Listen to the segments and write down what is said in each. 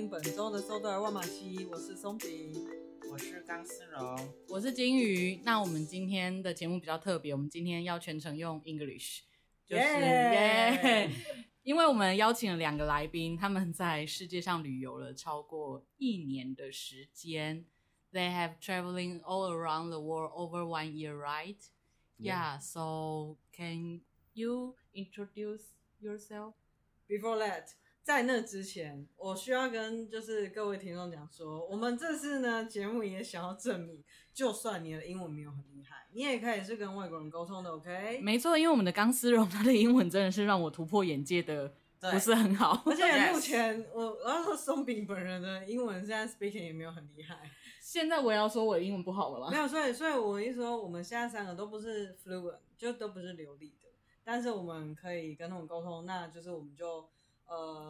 听本周的收到万马西，我是松饼。我是钢丝绒，我是金鱼。那我们今天的节目比较特别，我们今天要全程用 English，就是耶因为我们邀请了两个来宾，他们在世界上旅游了超过一年的时间。They have traveling all around the world over one year, right? Yeah. So can you introduce yourself? Before that，在那之前，我需要跟就是各位听众讲说，我们这次呢节目也想要证明，就算你的英文没有很厉害，你也可以是跟外国人沟通的，OK？没错，因为我们的钢丝绒，他的英文真的是让我突破眼界的，不是很好。而且 目前我我要说松饼本人的英文现在 speaking 也没有很厉害。现在我要说我的英文不好了吗？没有，所以所以我一说，我们现在三个都不是 fluent，就都不是流利的，但是我们可以跟他们沟通，那就是我们就呃，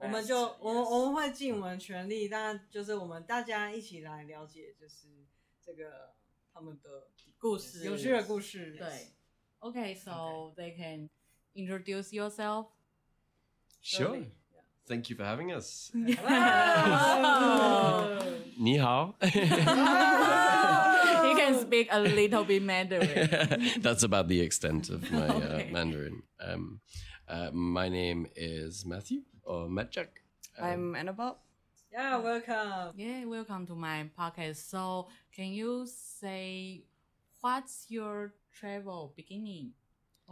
我们就我们我们会尽我们全力，但就是我们大家一起来了解，就是这个他们的故事，有趣的故事。对，OK，so they can introduce yourself. Sure. Thank you for having us. 你好。You can speak a little bit Mandarin. That's about the extent of my uh, Mandarin. Um, uh, my name is Matthew or Metjak. Um, I'm Annabelle. Yeah, welcome. Yeah, welcome to my podcast. So, can you say what's your travel beginning?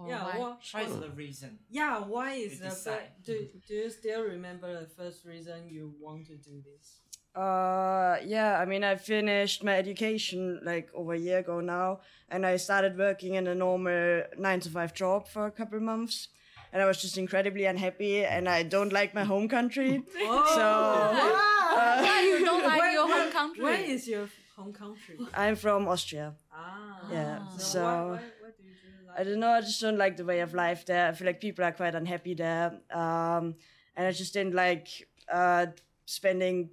yeah, why, what, what is the reason? Yeah, why is the fir- do do you still remember the first reason you want to do this? Uh, yeah, I mean, I finished my education like over a year ago now, and I started working in a normal nine to five job for a couple of months. And I was just incredibly unhappy, and I don't like my home country. oh, so, uh, why you don't like where, your home country? Where is your home country? I'm from Austria. Ah, yeah. So, so why, why, why do you do like I don't know. I just don't like the way of life there. I feel like people are quite unhappy there, um, and I just didn't like uh, spending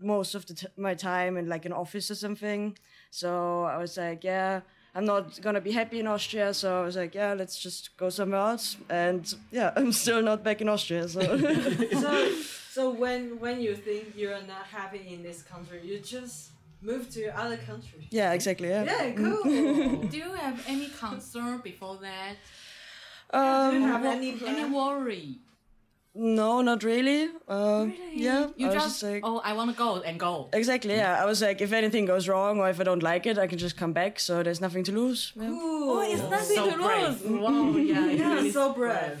most of t- my time in like an office or something. So I was like, yeah, I'm not gonna be happy in Austria. So I was like, yeah, let's just go somewhere else. And yeah, I'm still not back in Austria. So so, so when when you think you're not happy in this country, you just move to other country. yeah, exactly. Yeah. Yeah, cool. Do you have any concern before that? do you Um, have any Any worry? No, not really. Uh, Yeah. You I just, just like, oh, I want to go and go. Exactly, yeah. I was like, if anything goes wrong or if I don't like it, I can just come back, so there's nothing to lose. Yeah. Cool. Oh, it's nothing So to brave. lose. Wow, yeah, it's Yeah, really so brave.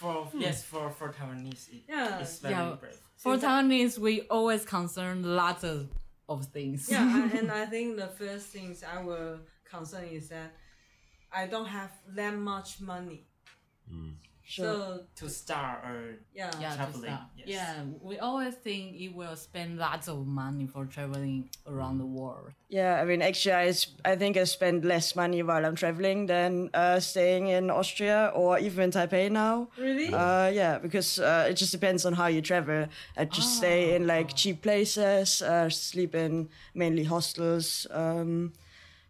For yes, for for Taiwanese, it, Yeah. it's very Yeah. brave. For Taiwanese, we always concern lots of, of things. Yeah, and I think the first things I will concern is that I don't have that much money. So To start or yeah, yeah, Traveling, start. yes. Yeah, we always think it will spend lots of money for traveling around the world. Yeah, I mean, actually, I, I think I spend less money while I'm traveling than uh, staying in Austria or even in Taipei now. really. Uh, yeah, because uh, it just depends on how you travel. I just stay in like cheap places, uh, sleep in mainly hostels. Um,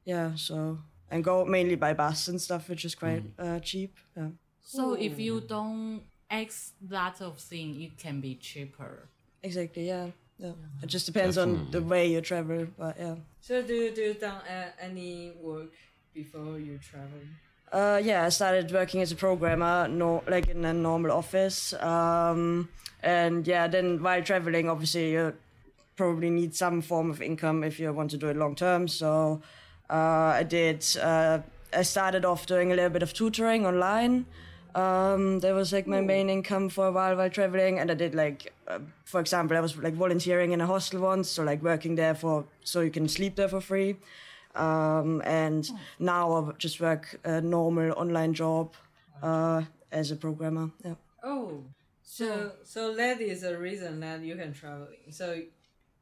yeah, so and go mainly by bus and stuff, which is quite uh, cheap. Yeah. So if you don't ask lots of things, it can be cheaper. Exactly. Yeah. Yeah. It just depends on the way you travel, but yeah. so do you do you done uh, any work before you travel? Uh, yeah, I started working as a programmer, no, like in a normal office. Um, and yeah, then while traveling, obviously you probably need some form of income if you want to do it long term. So uh, I did. Uh, I started off doing a little bit of tutoring online. Um, that was like my main income for a while while traveling, and I did like, uh, for example, I was like volunteering in a hostel once, so like working there for so you can sleep there for free. Um, and now I just work a normal online job uh, as a programmer. Yeah. Oh, so so that is a reason that you can traveling. So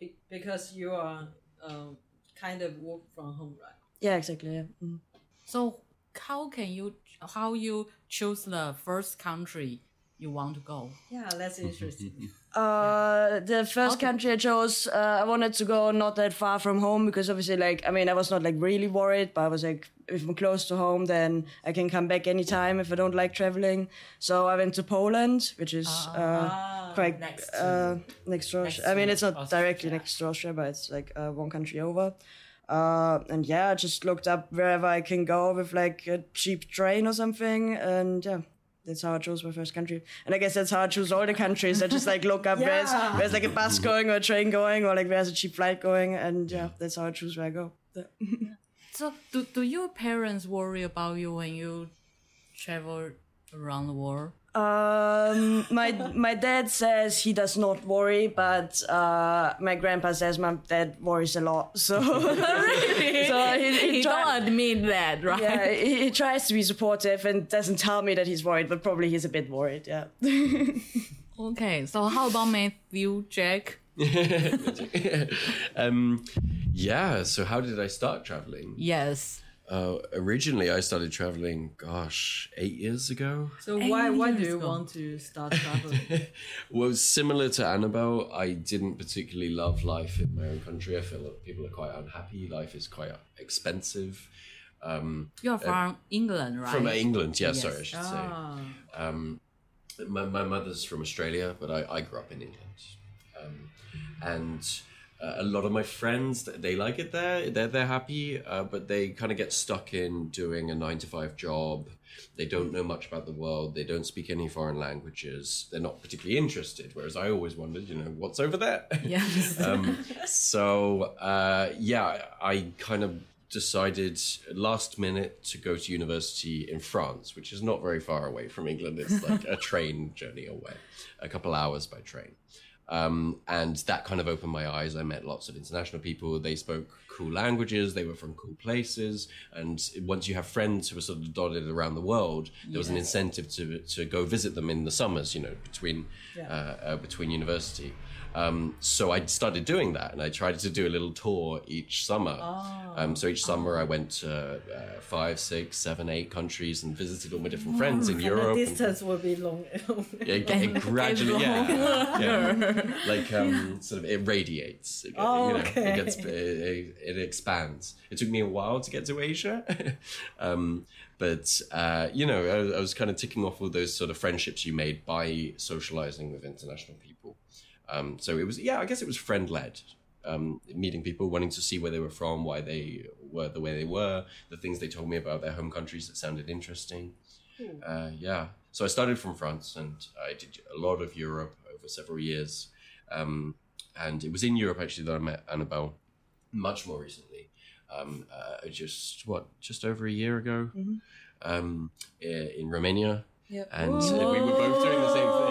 be, because you are um, kind of work from home, right? Yeah, exactly. Yeah. Mm. So how can you how you choose the first country you want to go? Yeah, that's interesting. Uh, the first country I chose, uh, I wanted to go not that far from home because obviously, like, I mean, I was not like really worried, but I was like, if I'm close to home, then I can come back anytime if I don't like traveling. So I went to Poland, which is uh, quite Next uh, next to next Austria. I mean, it's not Austria. directly next to Austria, but it's like uh, one country over. Uh, and yeah, I just looked up wherever I can go with like a cheap train or something, and yeah. That's how I chose my first country, and I guess that's how I choose all the countries. I just like look up where's Yeah. where's like a bus going or a train going, or like where's a cheap flight going, and yeah, that's how I choose where I go. So, do, do your parents worry about you when you travel around the world? Um, my my dad says he does not worry, but uh, my grandpa says my dad worries a lot. So, so he, he, He try- don't admit that, right? yeah, he, he tries to be supportive and doesn't tell me that he's worried, but probably he's a bit worried. Yeah. Okay, so how about Matthew, Jack? um, yeah. So how did I start traveling? Yes. Uh, originally, I started traveling. Gosh, eight years ago. So why why do you ago. want to start traveling? Well, similar to Annabelle, I didn't particularly love life in my own country. I feel that people are quite unhappy. Life is quite expensive. Um, You're from England, right? From England, yeah. Yes. Sorry, I should say. ah, Um, my, my mother's from Australia, but I, I grew up in England. Um, and uh, a lot of my friends, they like it there. They're, they're happy, uh, but they kind of get stuck in doing a nine to five job. They don't know much about the world. They don't speak any foreign languages. They're not particularly interested. Whereas I always wondered, you know, what's over there? Yes. um, so uh, yeah, I kind of decided last minute to go to university in France, which is not very far away from England. It's like a train journey away, a couple hours by train. Um, and that kind of opened my eyes. I met lots of international people. They spoke cool languages. They were from cool places. And once you have friends who are sort of dotted around the world, there was an incentive to to go visit them in the summers. You know, between uh, uh, between university. Um, so I started doing that, and I tried to do a little tour each summer. Um, so each summer I went to uh, five, six, seven, eight countries and visited all my different friends in and Europe. the and- distance will be long. it, it gradually, yeah, yeah, like um, sort of it radiates. It, Oh, you know, okay. it gets it, it, it expands. It took me a while to get to Asia, um, but uh, you know, I, I was kind of ticking off all those sort of friendships you made by socializing with international people. Um, so it was, yeah, I guess it was friend led. Um, meeting people, wanting to see where they were from, why they were the way they were, the things they told me about their home countries that sounded interesting. Uh, yeah. So I started from France and I did a lot of Europe over several years. Um, and it was in Europe actually that I met Annabelle much more recently. Um, uh, just what, just over a year ago, um, i- in Romania. Yep. And uh, we were both doing the same thing.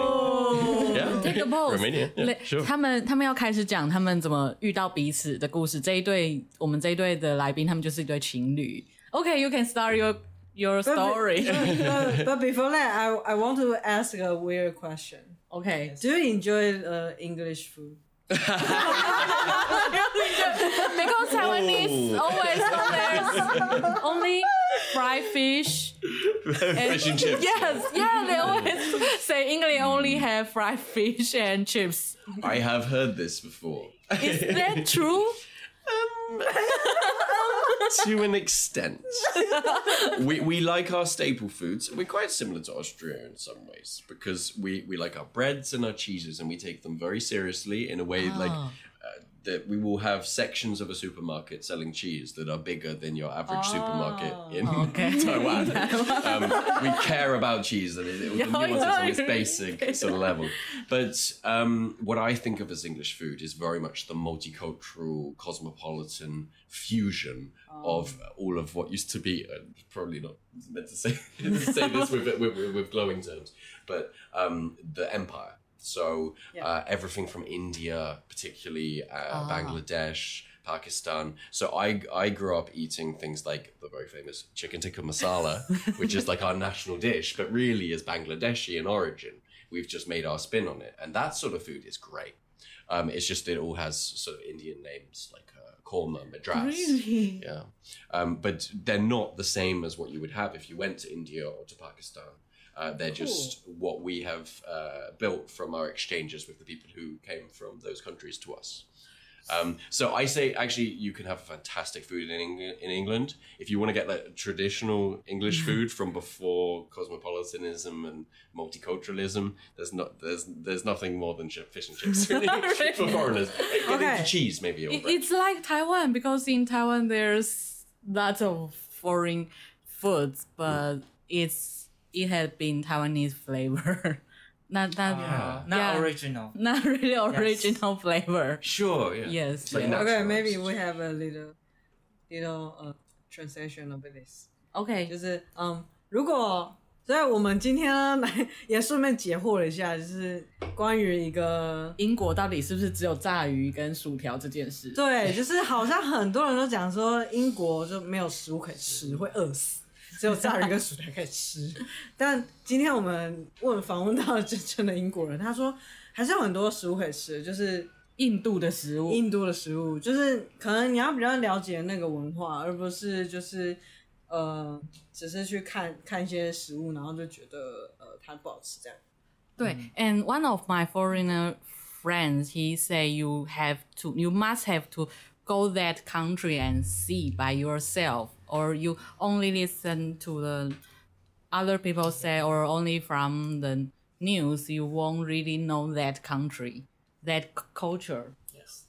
Take a pose. 他们他们要开始讲他们怎么遇到彼此的故事。这一对我们这一对的来宾，他们就是一对情侣。Okay, you can start your your story. but, but before that, I I want to ask a weird question. Okay. Do you enjoy uh, English food? because Taiwanese Oh. always only fried fish. Fish and chips. Yes, yeah, they always say England only have fried fish and chips. I have heard this before. Is that true? to an extent. we, we like our staple foods. We're quite similar to Austria in some ways because we, we like our breads and our cheeses and we take them very seriously in a way like uh, that we will have sections of a supermarket selling cheese that are bigger than your average supermarket in Taiwan. um, we care about cheese and it, it, the nuances on its basic sort of level. But um, what I think of as English food is very much the multicultural, cosmopolitan fusion of all of what used to be. Uh, probably not meant to say say this with, with, with, with glowing terms, but um, the empire. So uh, everything from India, particularly uh, Bangladesh, Pakistan. So I I grew up eating things like the very famous chicken tikka masala, which is like our national dish, but really is Bangladeshi in origin. We've just made our spin on it, and that sort of food is great. Um, it's just it all has sort of Indian names like uh, korma, madras. Really? Yeah. Um, but they're not the same as what you would have if you went to India or to Pakistan. Uh, they're just what we have uh, built from our exchanges with the people who came from those countries to us. Um, so I say actually you can have fantastic food in Eng- in England if you want to get that traditional English food from before cosmopolitanism and multiculturalism. There's not there's there's nothing more than fish and chips really, for foreigners. Okay. cheese maybe. It- it's like Taiwan because in Taiwan there's lots of foreign foods, but it's it has been Taiwanese flavor, not not Uh, not yeah. original. not really original flavor. Sure, yeah. Yes, It's like yeah. Okay, naturalized. maybe we have a little little uh translation of this， OK，就是嗯，如果所以我们今天呢来也顺便解惑了一下，就是关于一个英国到底是不是只有炸鱼跟薯条这件事？对，就是好像很多人都讲说英国就没有食物可以吃，会饿死， 只有炸鱼跟薯条可以吃。但今天我们问访问到了真正的英国人，他说还是有很多食物可以吃，就是印度的食物，印度的食物，就是可能你要比较了解那个文化，而不是就是呃，只是去看看一些食物，然后就觉得呃它不好吃这样。对，and one of my foreigner friends, he say you have to, you must have to go that country and see by yourself, or you only listen to the other people say, or only from the news, you won't really know that country, that c- culture. Yes.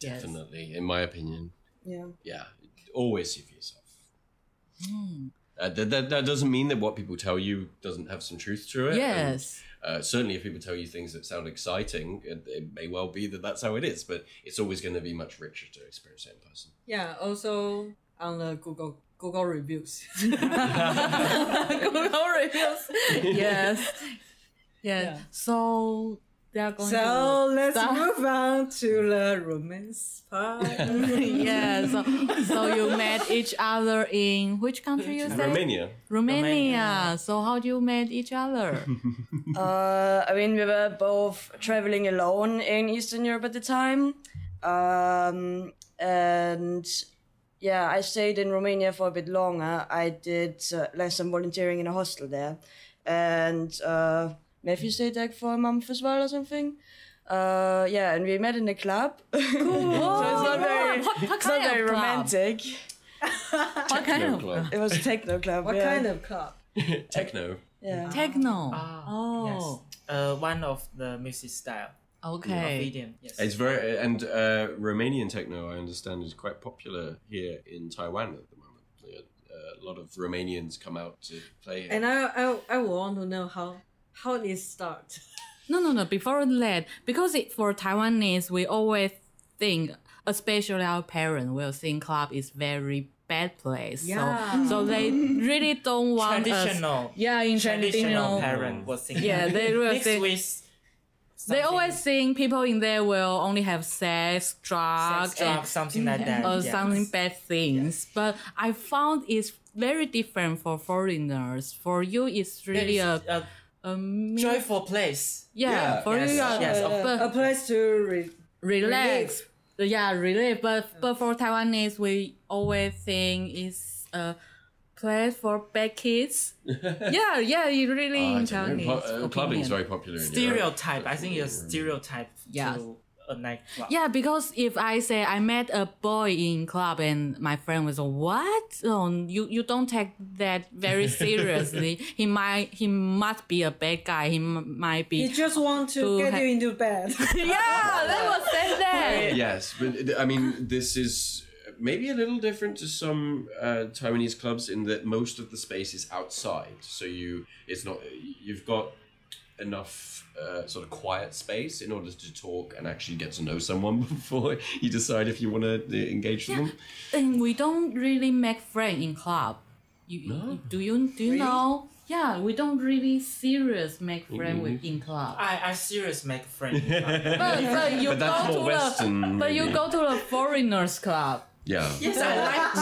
Yes. Definitely, in my opinion. Yeah. Yeah, always see for yourself. Hmm. Uh, that, that, that doesn't mean that what people tell you doesn't have some truth to it. and, Yes. uh, certainly, if people tell you things that sound exciting, it, it may well be that that's how it is, but it's always going to be much richer to experience it in person. Yeah. Also on the Google Google reviews. Google reviews. yes. Yeah. Yeah. So they are going so to let's start- move on to the romance part. yeah, so, so you met each other in which country you said? Romania. Romania. Romania. So how do you met each other? Uh, I mean, we were both traveling alone in Eastern Europe at the time. Um, and yeah, I stayed in Romania for a bit longer. I did uh, like some volunteering in a hostel there. And uh, Matthew stayed there for a month as well or something. Uh, yeah, and we met in a club. Cool. so it's not very, what, what it's not very club? romantic. What kind of club. It was a techno club. What yeah. kind of club? Techno. Yeah. Techno. Ah, oh, Yes. Uh, one of the music style. Of okay. idiom. Yes. It's very and uh, Romanian techno. I understand is quite popular here in Taiwan at the moment. Uh, a lot of Romanians come out to play here. And I I I want to know how how it start. No, no, no. Before that, because it, for Taiwanese, we always think, especially our parents, will think club is very bad place. Yeah. So, so they really don't want traditional. Us, yeah, in traditional traditional. parent was thinking. Yeah, they will mixed think- with. They always think people in there will only have sex, drugs, sex, drugs, something like that. or yes. something bad things. But I found it's very different for foreigners. For you, it's really a, It's a a mi- joyful place. yeah, Yeah. For Yes, you, uh, yes, of- but a place to re- relax. Yeah, relief. But but for Taiwanese, we always think it's a place for bad kids. yeah, yeah, you really Oh, in don't know. Taiwanese. Pl- uh, clubbing is very popular in Europe. Stereotype. I think it's stereotype Yeah. to a nightclub. Yeah, because if I say I met a boy in club and my friend was like, what? Oh, you you don't take that very seriously. he might he must be a bad guy. He m- might be. He just want to, To get ha- you into bed. yeah, that was say that. Yes, but I mean, this is maybe a little different to some uh, Taiwanese clubs in that most of the space is outside. So you, it's not you've got enough uh, sort of quiet space in order to talk and actually get to know someone before you decide if you want to engage with them. And we don't really make friends in club. You, you- do you do you know? Yeah, we don't really serious make friends with in club. I, I serious make friend. But, but you But go to more Western, the but you go to the foreigners club. Yeah. yes, I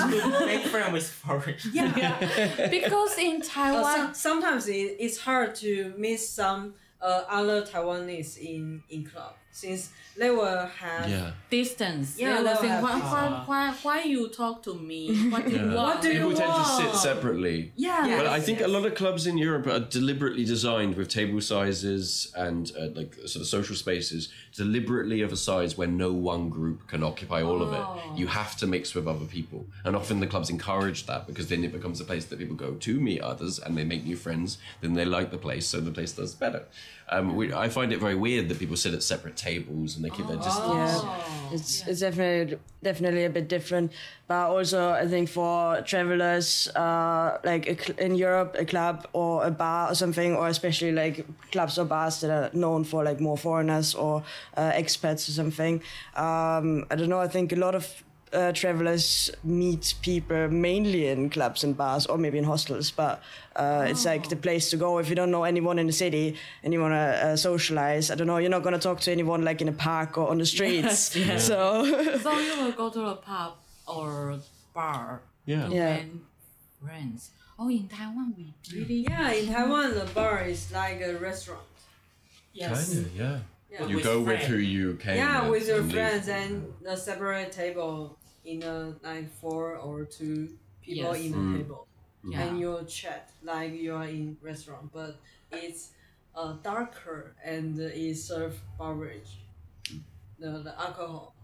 like to make friends with foreign. because in Uh, Taiwan, sometimes it, it's hard to meet some uh, other Taiwanese in in club. Since they will have Yeah. Distance. Yeah, They will they'll think, why, why, why, why you talk to me? What do you want? What do you People tend to sit separately. Yeah. Yeah. But I think yes. a lot of clubs in Europe are deliberately designed with table sizes and uh, like sort of social spaces deliberately of a size where no one group can occupy all of Oh. it. You have to mix with other people. And often the clubs encourage that because then it becomes a place that people go to meet others and they make new friends. Then they like the place, so the place does better. Um, we, I find it very weird that people sit at separate tables and they keep their distance. Yeah, it's it's definitely definitely a bit different. But also, I think for travelers, uh, like a cl- in Europe, a club or a bar or something, or especially like clubs or bars that are known for like more foreigners or uh, expats or something. Um, I don't know. I think a lot of uh, travelers meet people mainly in clubs and bars or maybe in hostels, but uh, it's like the place to go if you don't know anyone in the city and you want to uh, socialize. I don't know, you're not going to talk to anyone like in a park or on the streets. So, So you will go to a pub or bar Yeah. to Yeah. make friends. Oh, in Taiwan we really Yeah, in Taiwan, the bar is like a restaurant. Yes. Kinda, yeah. Yeah. You With go with friends. who you came Yeah, with your and leave. friends and a separate table in a like four or two people Yes. in a Mm. table, yeah. and you chat like you are in restaurant, but it's uh, darker and it serve beverage, the the alcohol.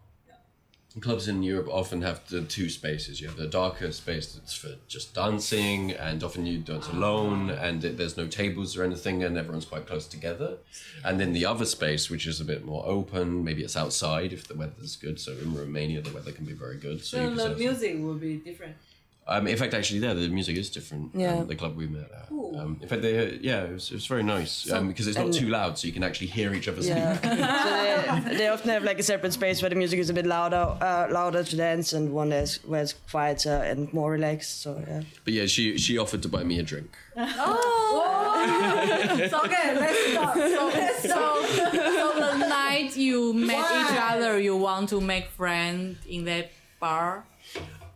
Clubs in Europe often have the two spaces. You have the darker space that's for just dancing, and often you dance alone, and it, there's no tables or anything, and everyone's quite close together. And then the other space, which is a bit more open, maybe it's outside if the weather's good. So in Romania, the weather can be very good. So, So the music will be different. Um, in fact, actually, there the music is different. Yeah. Um, the club we met at. Cool. Um, in fact, they, yeah, it was, it was very nice um, because it's not too loud, so you can actually hear each other yeah. speak. so they, they often have like a separate space where the music is a bit louder, uh, louder to dance, and one is where it's quieter and more relaxed. So yeah. But yeah, she she offered to buy me a drink. oh, So, Okay, let's start. so, so, so the night you met each other, you want to make friends in that bar.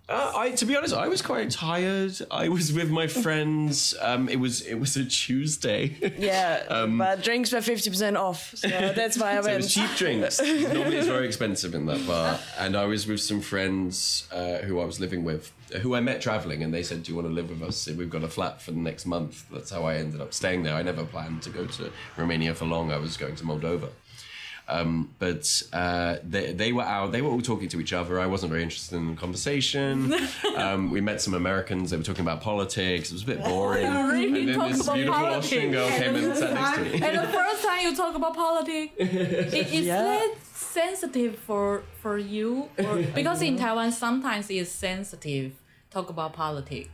Uh, I, to be honest, I was quite tired. I was with my friends. Um, it was it was a Tuesday. Yeah, but drinks were fifty percent off, so that's why I So it went. was cheap drinks. Normally, it's very expensive in that bar. And I was with some friends uh, who I was living with, who I met traveling, and they said, "Do you want to live with us? We've got a flat for the next month." That's how I ended up staying there. I never planned to go to Romania for long. I was going to Moldova. Um, but uh, they, they were out. They were all talking to each other. I wasn't very interested in the conversation. um, we met some Americans. They were talking about politics. It was a bit boring. really and then this beautiful politics. Austrian girl came and sat next to me. And the first time you talk about politics, it, it's Yeah. that sensitive for for you, or because in Taiwan sometimes it's sensitive talk about politics.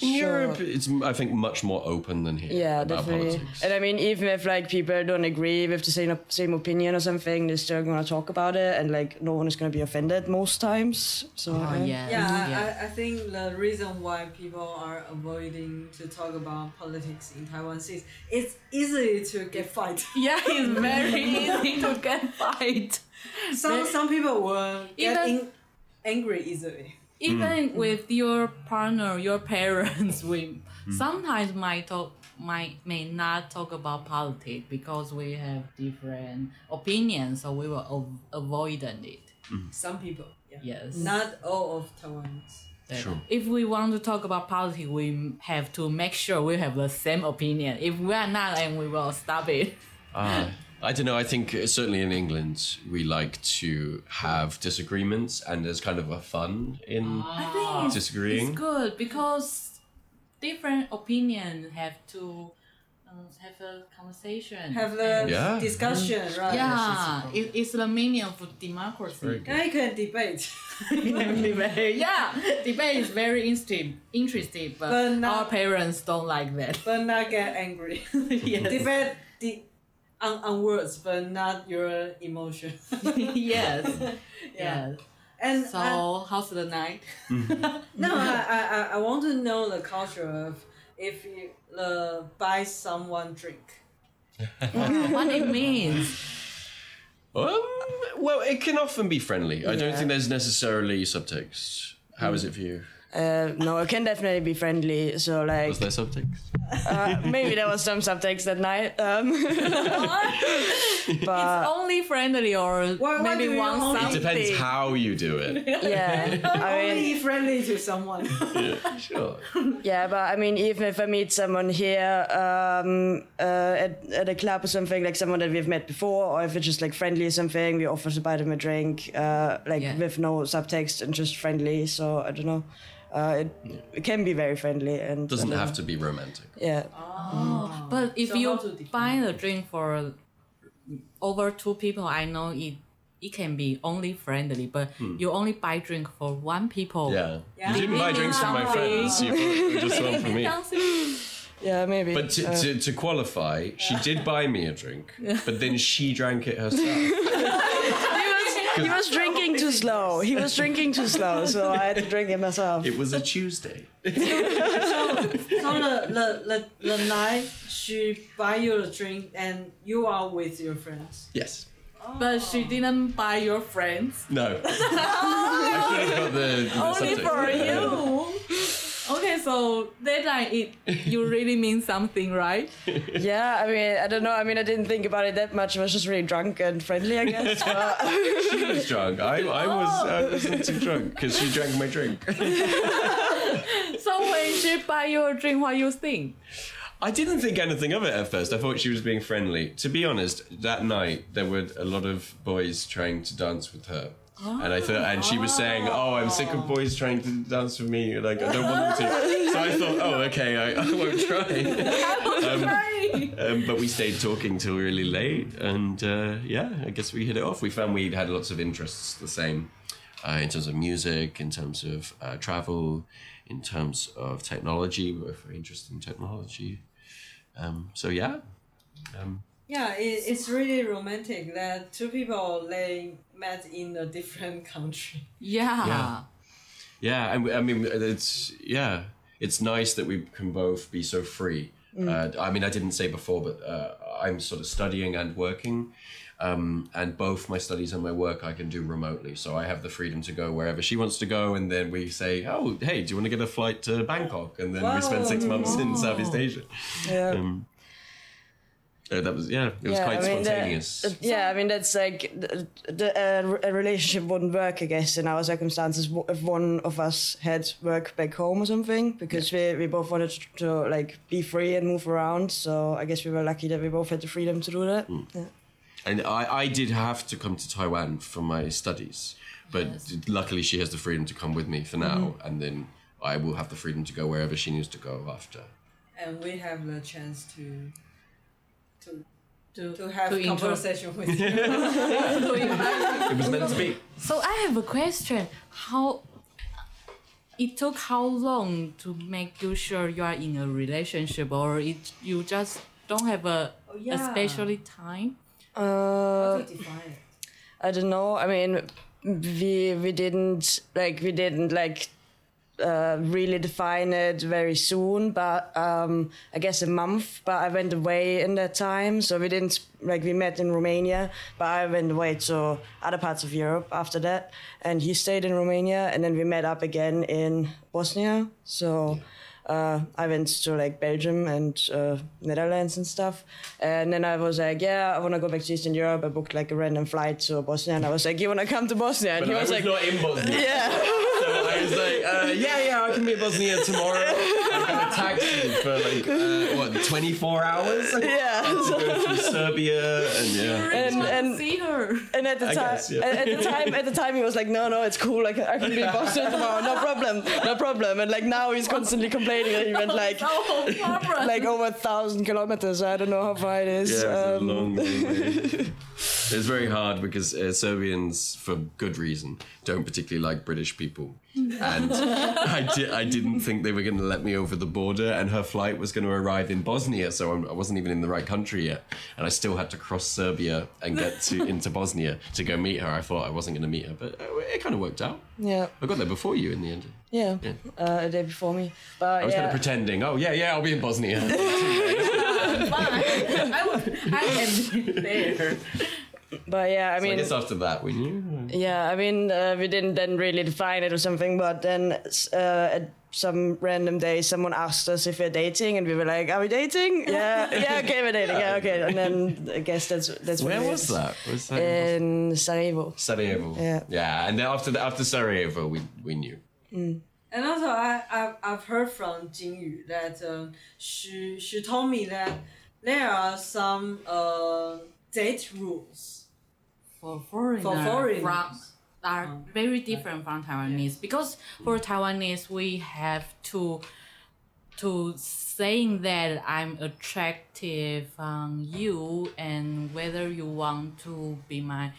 In Sure. Europe, it's I think much more open than here. Yeah, about definitely. politics. And I mean, even if like people don't agree with the same same opinion or something, they're still gonna talk about it, and like no one is gonna be offended most times. So Oh yeah. yes, Yeah, I, yeah. I, I think the reason why people are avoiding to talk about politics in Taiwan is it's easy to get fight. Yeah, it's very easy to get fight. Some some people will get in, angry easily. Mm. Even with your partner, your parents, we mm. sometimes might talk, might may not talk about politics because we have different opinions, so we will av- avoiding it. Mm. Some people, yeah. Yes. Not all of Taiwanese. Sure. If we want to talk about politics, we have to make sure we have the same opinion. If we are not, and we will stop it. Ah, I don't know. I think uh, certainly in England we like to have disagreements, and there's kind of a fun in I think it's, disagreeing. it's good because different opinions have to um, have a conversation. Have the Yeah. discussion, right? yeah, it, it's the meaning of democracy. I can debate. debate. Yeah, debate is very interesting, interesting, but, But not- our parents don't like that. but not get angry. yes. Debate the, on, on words, but not your emotion. yes. Yeah. Yes. And So, I- how's the night? no, I, I, I- I want to know the culture of if you uh, buy someone drink. what it means? Um, well, it can often be friendly. I don't think there's necessarily subtext. How is it for you? Uh, no, it can definitely be friendly. So like, Was there subtext? Uh, maybe there was some subtext that night. Um, but only friendly or why maybe one only- It depends how you do it. yeah, I mean, Only friendly to someone. Yeah, sure. yeah, but I mean, even if I meet someone here um, uh, at, at a club or something, like someone that we've met before, or if it's just like friendly or something, we offer to buy them a drink, uh, like Yeah. with no subtext and just friendly. So I don't know. Uh, it, it can be very friendly and Doesn't I have to be romantic. Yeah, But if So you how to define buy a drink for over two people, I know it it can be only friendly, but you only buy drink for one people. Hmm. Yeah. Yeah. You didn't buy drinks for my friends. You just one for me. yeah, maybe. But to, Uh, to, to qualify, she did buy me a drink, but then she drank it herself. He was drinking too slow. He was drinking too slow, so I had to drink it myself. It was a Tuesday. So the, the, the, the night she buy you a drink and you are with your friends. Yes. But she didn't buy your friends. No. I should have got the, the Only subtext. for you. Okay, so that night it you really mean something, right? Yeah, I mean, I don't know. I mean, I didn't think about it that much. I was just really drunk and friendly, I guess. But She was drunk. I, I was oh. I wasn't too drunk because she drank my drink. So when she buy you a drink, what you think? I didn't think anything of it at first. I thought she was being friendly. To be honest, that night there were a lot of boys trying to dance with her. And I thought, and she was saying, "Oh, I'm sick of boys trying to dance with me. Like I don't want them to." So I thought, "Oh, okay, I, I won't try." Um, um, but we stayed talking till really late, and uh, yeah, I guess we hit it off. We found we had lots of interests the same, uh, in terms of music, in terms of uh, travel, in terms of technology. We're very interested in technology. Um, so yeah, um, Yeah, it, it's really romantic that two people they met in a different country. Yeah. Yeah. yeah, and I mean, it's yeah, it's nice that we can both be so free. Uh, I mean, I didn't say before, but uh, I'm sort of studying and working. Um, and both my studies and my work I can do remotely, so I have the freedom to go wherever she wants to go. And then we say, "Oh, hey, do you want to get a flight to Bangkok?" And then we spend six Wow. months in Southeast Asia. yeah. Um, uh, that was yeah, it was quite I mean, spontaneous. yeah, I mean that's like the, the, uh, a relationship wouldn't work, I guess, in our circumstances if one of us had work back home or something, because we we both wanted to, to like be free and move around. So I guess we were lucky that we both had the freedom to do that. Hmm. Yeah. And I, I did have to come to Taiwan for my studies, but luckily she has the freedom to come with me for now, Mm-hmm. and then I will have the freedom to go wherever she needs to go after. And we have the chance to to To, to have to enjoy- conversation with you. It was meant to be. So I have a question. How it took how long to make you sure you are in a relationship, or it you just don't have a Oh, yeah. a special time? Uh, How to define it? I don't know. I mean, we we didn't like we didn't like uh, really define it very soon, but um, I guess a month. But I went away in that time, so we didn't like we met in Romania, but I went away to other parts of Europe after that, and he stayed in Romania, and then we met up again in Bosnia. So. Uh, I went to like Belgium and uh, Netherlands and stuff, and then I was like, "Yeah, I want to go back to Eastern Europe." I booked like a random flight to Bosnia, and I was like, "You want to come to Bosnia?" And But he I was, was like, not in Bosnia. "Yeah." Was like, uh, yeah, yeah, I can be in Bosnia tomorrow. I got a taxi for like, uh, what, 24 hours? yeah. To go through Serbia and yeah. And and See her. and at the time, guess, yeah. at, at the time, at the time, he was like, "No, no, it's cool. Like I can be in Bosnia tomorrow, no problem, no problem." And like now, he's constantly complaining that he went like Oh, like over a thousand kilometers. I don't know how far it is. Yeah, it's a Um, long, long way. It's very hard because uh, Serbians, for good reason, don't particularly like British people. And I, di- I didn't think they were going to let me over the border, and her flight was going to arrive in Bosnia, so I'm, I wasn't even in the right country yet. And I still had to cross Serbia and get to into Bosnia to go meet her. I thought I wasn't going to meet her, but uh, it kind of worked out. yeah, I got there before you in the end. yeah, uh, a day before me. But I was yeah, kind of pretending, oh, yeah, yeah, I'll be in Bosnia. I, was, I am there. but yeah, I So I mean, guess after that we knew. yeah, I mean, uh, we didn't then really define it or something, but then uh, at some random day, someone asked us if we're dating, and we were like, "Are we dating? Yeah, yeah, okay, we're dating. Yeah, okay." And then I guess that's that's Where what it was that? Was that In Sarajevo. Sarajevo? Yeah. Yeah, and then after the, after Sarajevo, we we knew. And also, I, I've, I've heard from Jingyu that um, she, she told me that there are some uh, date rules. for foreigners, For foreigners. from, are Mm. very different from Taiwanese because for mm. Taiwanese we have to to saying that I'm attractive on you and whether you want to be my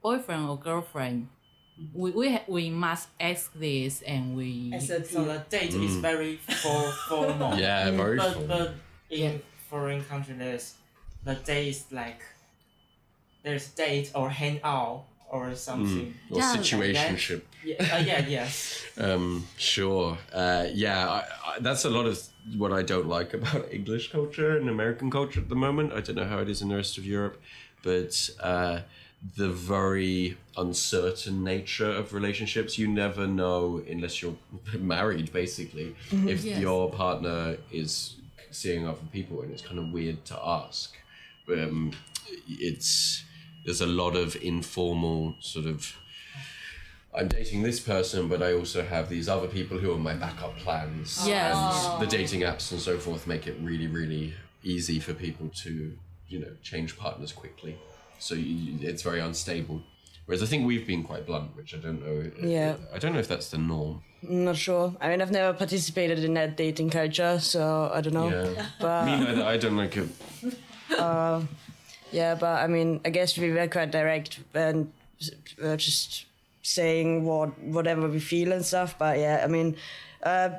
boyfriend or girlfriend. Mm. We we, we must ask this and we As a So the date is mm. very for formal. Yeah, very. But full. but in foreign country there's the date is like there's date or hang out or something. or Yeah, situationship. Yeah, uh, yeah, yes. Um, sure. Uh, yeah, I, I, that's a lot of what I don't like about English culture and American culture at the moment. I don't know how it is in the rest of Europe, but uh, the very uncertain nature of relationships. You never know unless you're married, basically, if Yes. your partner is seeing other people, and it's kind of weird to ask. Um, it's there's a lot of informal sort of I'm dating this person, but I also have these other people who are my backup plans. Yes. And the dating apps and so forth make it really, really easy for people to, you know, change partners quickly. So you, it's very unstable. Whereas I think we've been quite blunt, which I don't know. Yeah. I don't know if that's the norm. I'm not sure. I mean, I've never participated in that dating culture, so I don't know. Yeah. But Me neither. I don't like it. Uh, Yeah, but I mean, I guess we were quite direct and uh, just saying what whatever we feel and stuff. But yeah, I mean, uh,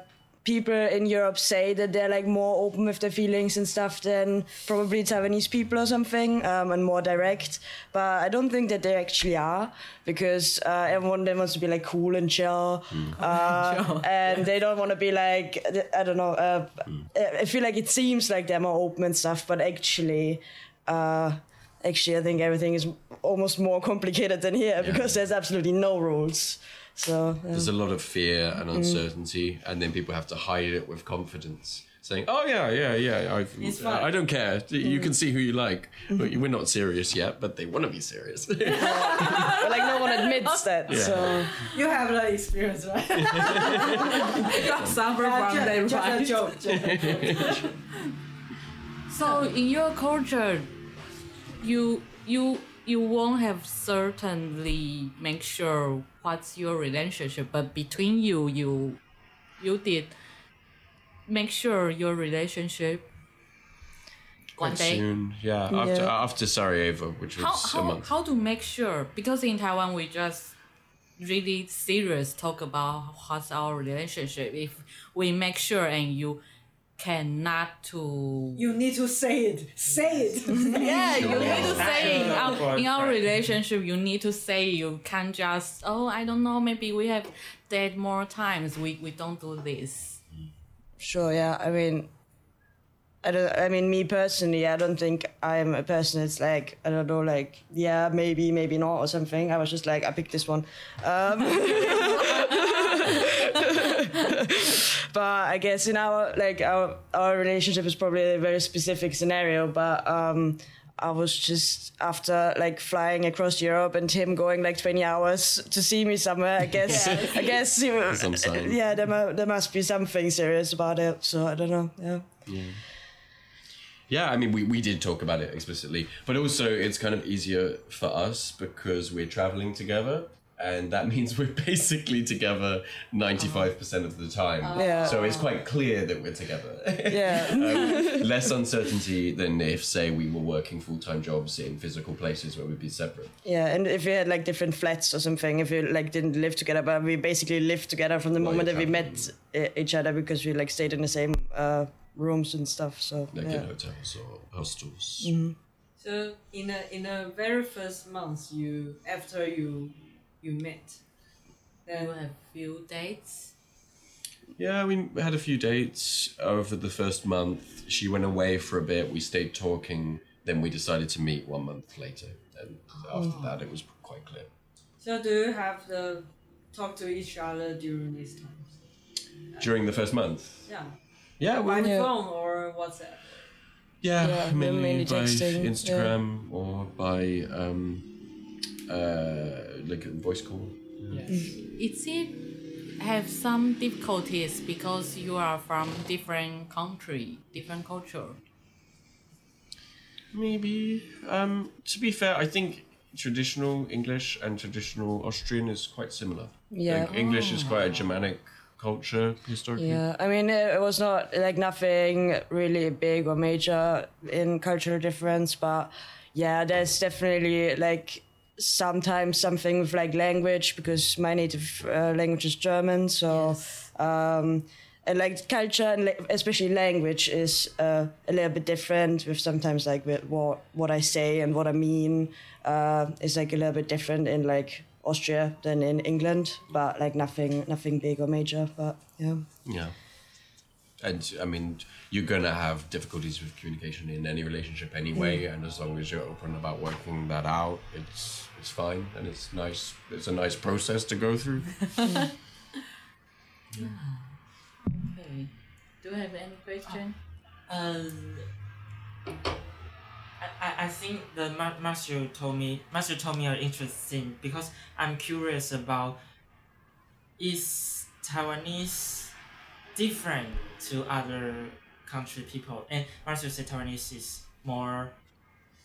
people in Europe say that they're like more open with their feelings and stuff than probably Taiwanese people or something, um, and more direct. But I don't think that they actually are because uh, everyone then wants to be like cool and chill, uh, and they don't want to be like I don't know. Uh, I feel like it seems like they're more open and stuff, but actually uh, actually, I think everything is almost more complicated than here because there's absolutely no rules. So yeah. There's a lot of fear and uncertainty, and then people have to hide it with confidence. Saying, "Oh yeah, yeah, yeah, I've, It's fine. I don't care. You can see who you like. But we're not serious yet, but they want to be serious." but like no one admits that. So You have that experience, right? suffer Uh, from ju- them, just a right? joke. just a joke. So in your culture, you you you won't have certainly make sure what's your relationship, but between you, you you did make sure your relationship one Quite day. soon, yeah. After Yeah. after Sarajevo, which was How a how month. how to make sure? Because in Taiwan we just really serious talk about what's our relationship. If we make sure and you cannot to You need to say it. Say it. Yeah, you need to say in our, in our relationship, you need to say you can't just oh I don't know maybe we have dated more times. We we don't do this. sure, yeah. I mean, I don't. I mean, me personally, I don't think I'm a person that's like I don't know, like yeah, maybe, maybe not, or something. I was just like I picked this one. Um, but I guess in our like our our relationship is probably a very specific scenario. But um, I was just after like flying across Europe and him going like twenty hours to see me somewhere. I guess I guess he, Some sign. yeah, there, mu- there must be something serious about it. So I don't know. Yeah. Yeah, I mean, we, we did talk about it explicitly, but also it's kind of easier for us because we're traveling together, and that means we're basically together 95% of the time. Yeah. So it's quite clear that we're together. Yeah. um, less uncertainty than if, say, we were working full time jobs in physical places where we'd be separate. Yeah, and if we had like different flats or something, if we like didn't live together, but we basically lived together from the While moment that we met uh, each other because we like stayed in the same uh, rooms and stuff. So Like yeah. in hotels or hostels. So in a in a very first month, you after you you met, then You have few dates. Yeah, we had a few dates over the first month. She went away for a bit. We stayed talking then we decided to meet one month later, and after Mm. that, it was quite clear. So do you have the talk to each other during these times? During the first month, Yeah. yeah, By we, Yeah. phone or WhatsApp? yeah, Yeah, mainly, mainly by texting, yeah. Instagram or by um, uh, like a voice call. Is it have some difficulties because you are from different country, different culture? Maybe. Um, to be fair, I think traditional English and traditional Austrian is quite similar. Yeah. Like, English is quite a Germanic culture historically. Yeah, I mean, it was not like nothing really big or major in cultural difference, but yeah, there's definitely like sometimes something with like language because my native uh, language is German, so um, and like culture and like, especially language is uh, a little bit different with sometimes like with what what I say and what I mean uh, is like a little bit different in like Austria than in England, but like nothing nothing big or major. But yeah, Yeah. And I mean, you're gonna have difficulties with communication in any relationship anyway, and as long as you're open about working that out, it's it's fine, and it's nice. It's a nice process to go through. Okay. Do you have any question? Um, I, I, I think the ma- master told me master told me an interesting because I'm curious about is Taiwanese different to other country people. And master said Taiwanese is more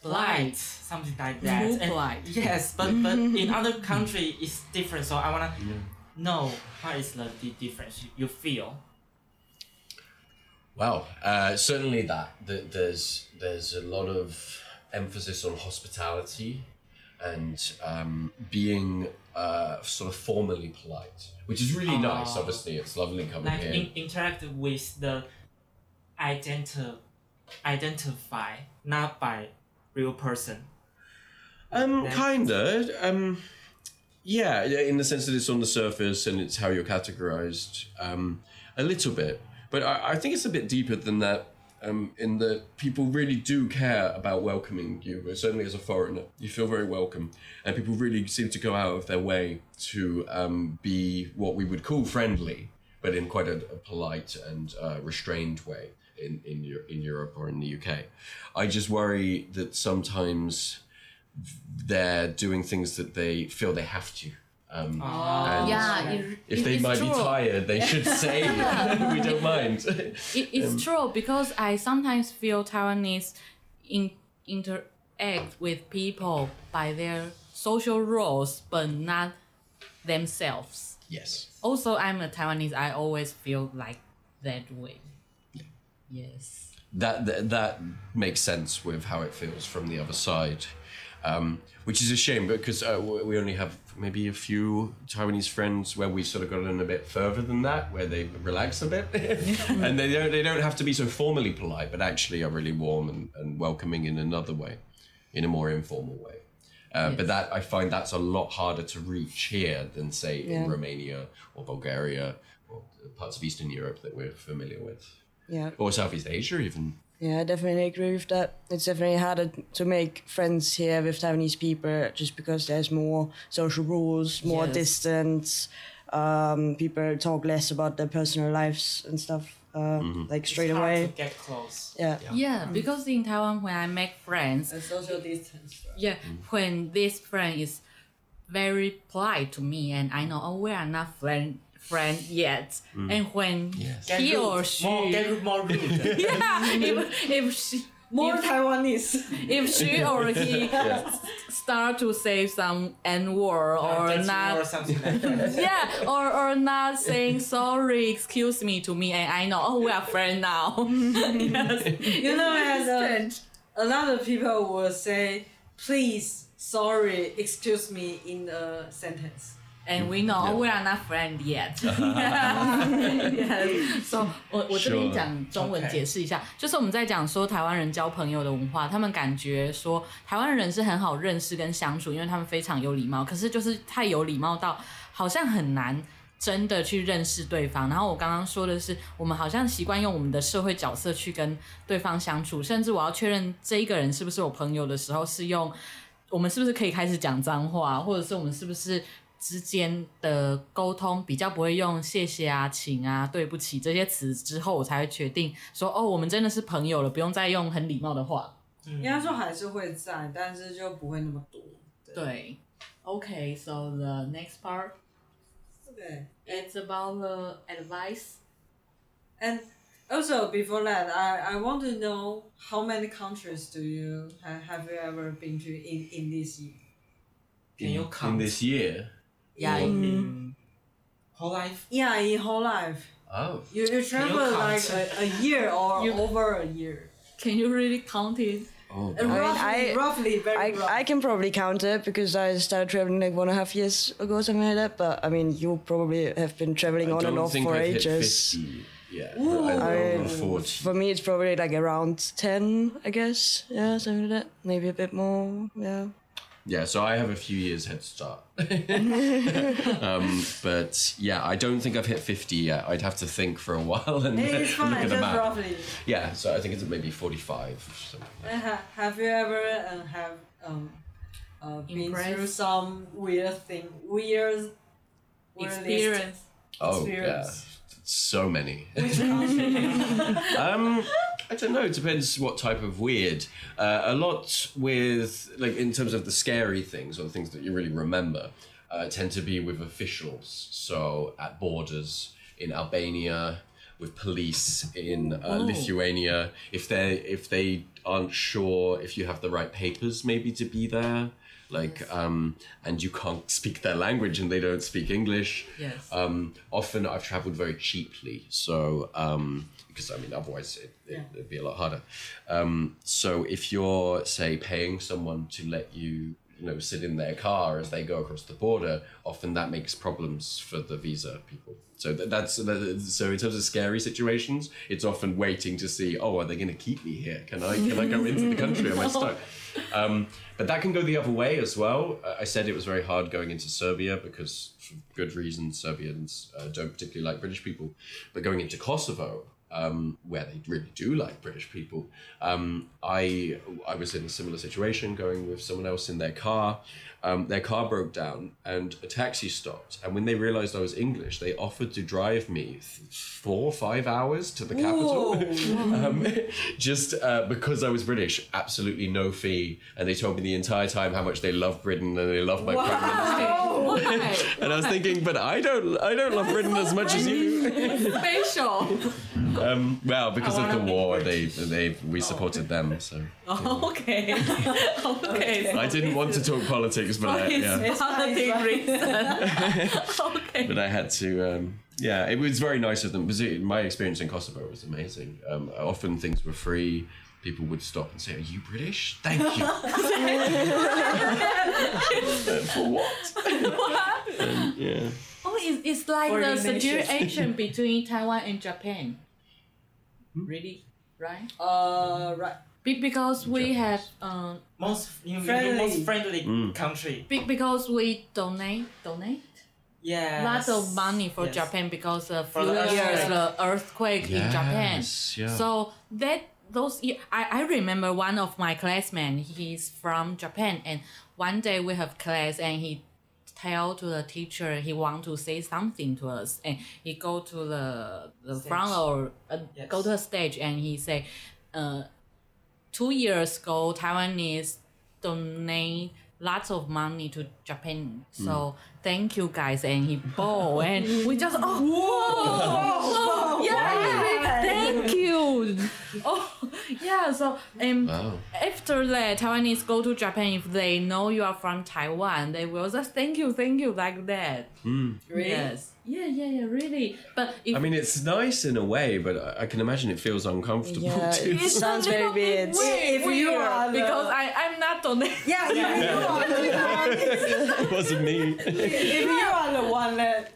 polite something like that. More And- polite. yes but but in other country it's different. So I wanna know what is the, the difference you, you feel? Wow, uh, certainly that. Th- There's there's a lot of emphasis on hospitality and um, being uh, sort of formally polite, which is really nice. Ah. Obviously, it's lovely coming like here. in, interact with the identi- identify not by real person Um, Then- kinda. Um, yeah, yeah, in the sense that it's on the surface and it's how you're categorized. Um, a little bit, but I, I think it's a bit deeper than that. Um, in that people really do care about welcoming you. Certainly, as a foreigner, you feel very welcome, and people really seem to go out of their way to um, be what we would call friendly, but in quite a, a polite and uh, restrained way in in, in Europe or in the UK. I just worry that sometimes they're doing things that they feel they have to. Um, and Yeah, it, if it- they might true. be tired, they should say we don't mind. It, it's true because I sometimes feel Taiwanese in, interact with people by their social roles, but not themselves. yes. Also, I'm a Taiwanese. I always feel like that way. Yes. That, that that makes sense with how it feels from the other side, um, which is a shame because uh, we only have maybe a few Taiwanese friends where we sort of gotten a bit further than that, where they relax a bit, and they don't they don't have to be so formally polite, but actually are really warm and, and welcoming in another way, in a more informal way. Uh, But that I find that's a lot harder to reach here than say Yeah. in Romania or Bulgaria or parts of Eastern Europe that we're familiar with, yeah. or Southeast Asia even. Yeah, I definitely agree with that. It's definitely harder to make friends here with Taiwanese people just because there's more social rules, more Yes. distance. Um, people talk less about their personal lives and stuff, uh, like straight it's hard away. to get close Yeah. Yeah, because in Taiwan, when I make friends, A social distance. right? yeah, when this friend is very polite to me, and I know, oh, we are not friend friend yet, mm. and when get he rude, or she, more, get more rude yeah, if if she. More if, Taiwanese. if she or he start to say some n word or That's not or something like that yeah, or or not saying sorry, excuse me to me, and I know, oh, we are friends now. yes. You know, as a, Strange. a lot of people will say, please, sorry, excuse me in a sentence. And we know we are not friends yet. yes. So 我我这边.讲中文.解释一下就是我们在讲说台湾人交朋友的文化，他们感觉说台湾人是很好认识跟相处，因为他们非常有礼貌。可是就是太有礼貌到好像很难真的去认识对方。然后我刚刚说的是，我们好像习惯用我们的社会角色去跟对方相处，甚至我要确认这一个人是不是我朋友的时候，是用我们是不是可以开始讲脏话，或者是我们是不是之间的沟通比较不会用谢谢啊、请啊、对不起这些词之后，我才会决定说哦，我们真的是朋友了，不用再用很礼貌的话。应该说还是会在，但是就不会那么多。对，Okay, so the next part. Okay. It's about the advice. And also before that, I, I want to know how many countries do you have, have you ever been to in, in this year? Can you in count? this year. Yeah. in whole life? Yeah, in whole life. Oh. You, you travel like a, a year or You- over a year. Can you really count it? Oh. Uh, roughly, I- roughly, very I, rough. I can probably count it because I started traveling like one and a half years ago, something like that. But I mean, you probably have been traveling I on and off think for I've ages. hit 50 yet. Ooh. I I- know 40. For me, it's probably like around 10, I guess. Yeah, something like that. Maybe a bit more. Yeah. Yeah, so I have a few years head start. um, but yeah, I don't think I've hit 50 yet. I'd have to think for a while and It's look at the map. roughly. Yeah, so I think it's maybe 45 or something. Uh, ha- have you ever uh, have um uh, been Impressed? through some weird thing, weird, weird Experience. Oh, Experience. yeah. So many. Which um, I don't know. It depends what type of weird. Uh, a lot with like in terms of the scary things or the things that you really remember uh, tend to be with officials. So at borders in Albania, with police in uh, Lithuania. If they if they aren't sure if you have the right papers, maybe to be there. Like, um, and you can't speak their language and they don't speak English. Yes. Um, often I've traveled very cheaply, so um, because I mean otherwise it, it, it'd be a lot harder. Um, so if you're say paying someone to let you you know sit in their car as they go across the border, often that makes problems for the visa people. So that, that's so in terms of scary situations, it's often waiting to see oh are they going to keep me here? Can I can I go into the country? Am I stuck? Um, but that can go the other way as well. I said it was very hard going into Serbia because, for good reasons, Serbians uh, don't particularly like British people. But going into Kosovo, um, where they really do like British people, um, I I was in a similar situation going with someone else in their car. Um, their car broke down and a taxi stopped. And when they realized I was English, they offered to drive me th- four or five hours to the capital um, just uh, because I was British, absolutely no fee, and they told me the entire time how much they love Britain and they love my prime minister. And I was thinking, but I don't, I don't love Britain as much as you. Special. Um, well, because of the war, they, they, we supported them. So okay. Okay. I didn't want to talk politics, but I, It's yeah, politic reason. okay. but I had to. Um, yeah, it was very nice of them. Because it, my experience in Kosovo was amazing. Um, often things were free. People would stop and say, "Are you British? Thank you." For what? And, yeah. It's, it's like For the the situation between Taiwan and Japan. Hmm? Really? Right? uh, right. Be- because we Japanese. have um Most you mean Friendly. the most friendly Mm. country. be- because we donate donate Yeah. lots of money for Yes. Japan because of For few the years earthquake. the earthquake in Japan. Yeah. So that those I, I remember one of my classmates, he's from Japan and one day we have class and he tell to the teacher he want to say something to us and he go to the, the Stage. front or uh, Yes. go to the stage and he say uh, two years ago Taiwanese donate lots of money to Japan. So thank you guys and he bow and we just oh, oh, yeah, thank you. Oh yeah, so um Wow. after that Taiwanese go to Japan if they know you are from Taiwan, they will just thank you, thank you like that. Really? Yes. Yeah, yeah, yeah, really. But if I mean, it's nice in a way, but I- I can imagine it feels uncomfortable Yeah, too. it sounds very weird. weird, If you weird, are the- because I I'm not donating. Yeah, if you are the one, it wasn't me. if you are the one that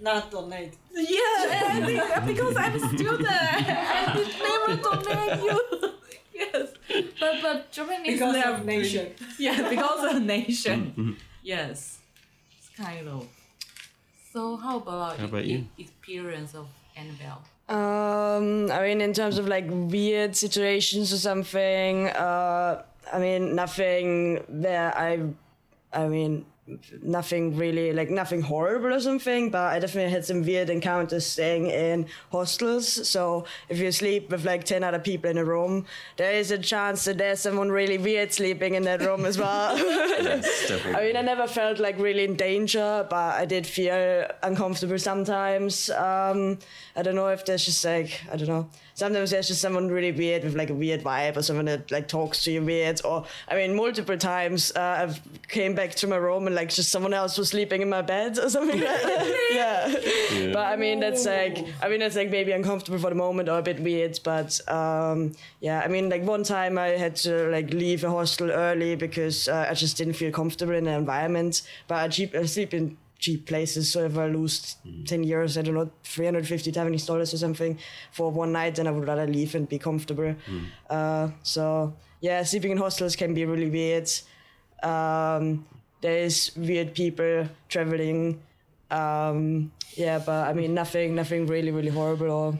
not donate. Yeah, think because I'm a student, I did never donate you. yes, but but Japanese Because they are of nation. Yeah, because of nation. yes, it's kind of So how about How about e- you? experience of Annabelle? Um, I mean, in terms of like weird situations or something, uh, I mean, nothing there. I, I mean, nothing really like nothing horrible or something. But I definitely had some weird encounters staying in hostels. So if you sleep with like ten other people in a room, there is a chance that there's someone really weird sleeping in that room as well. Yes. I mean, I never felt like really in danger, but I did feel uncomfortable sometimes. Um, I don't know if there's just like I don't know. Sometimes there's just someone really weird with like a weird vibe, or someone that like talks to you weird. Or I mean, multiple times uh, I've came back to my room and like just someone else was sleeping in my bed or something. like that. yeah. But I mean, that's like I mean, that's like maybe uncomfortable for the moment or a bit weird. But um, yeah, I mean, like one time I had to like leave a hostel early because uh, I just didn't feel comfortable in the environment. But I, cheap, I sleep in cheap places, so if I lose ten years, I don't know, 350 Taiwanese dollars or something for one night, then I would rather leave and be comfortable. Uh, so yeah, sleeping in hostels can be really weird. Um, there's weird people traveling. Um, yeah, but I mean, nothing, nothing really, really horrible or.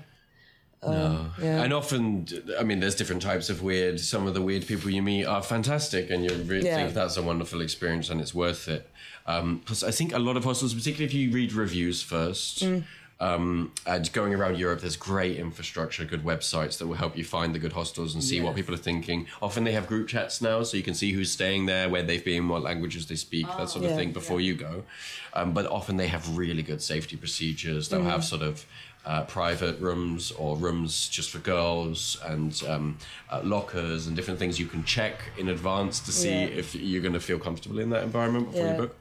No. yeah. And often, I mean, there's different types of weird. Some of the weird people you meet are fantastic, and you really Yeah. think that's a wonderful experience and it's worth it. Um, plus, I think a lot of hostels, particularly if you read reviews first, Mm. um, and going around Europe, there's great infrastructure, good websites that will help you find the good hostels and see what people are thinking. Often they have group chats now, so you can see who's staying there, where they've been, what languages they speak, that sort of thing before you go. Um, but often they have really good safety procedures. They'll have sort of uh, private rooms or rooms just for girls and um, uh, lockers and different things you can check in advance to see Yeah. if you're going to feel comfortable in that environment before Yeah. you book.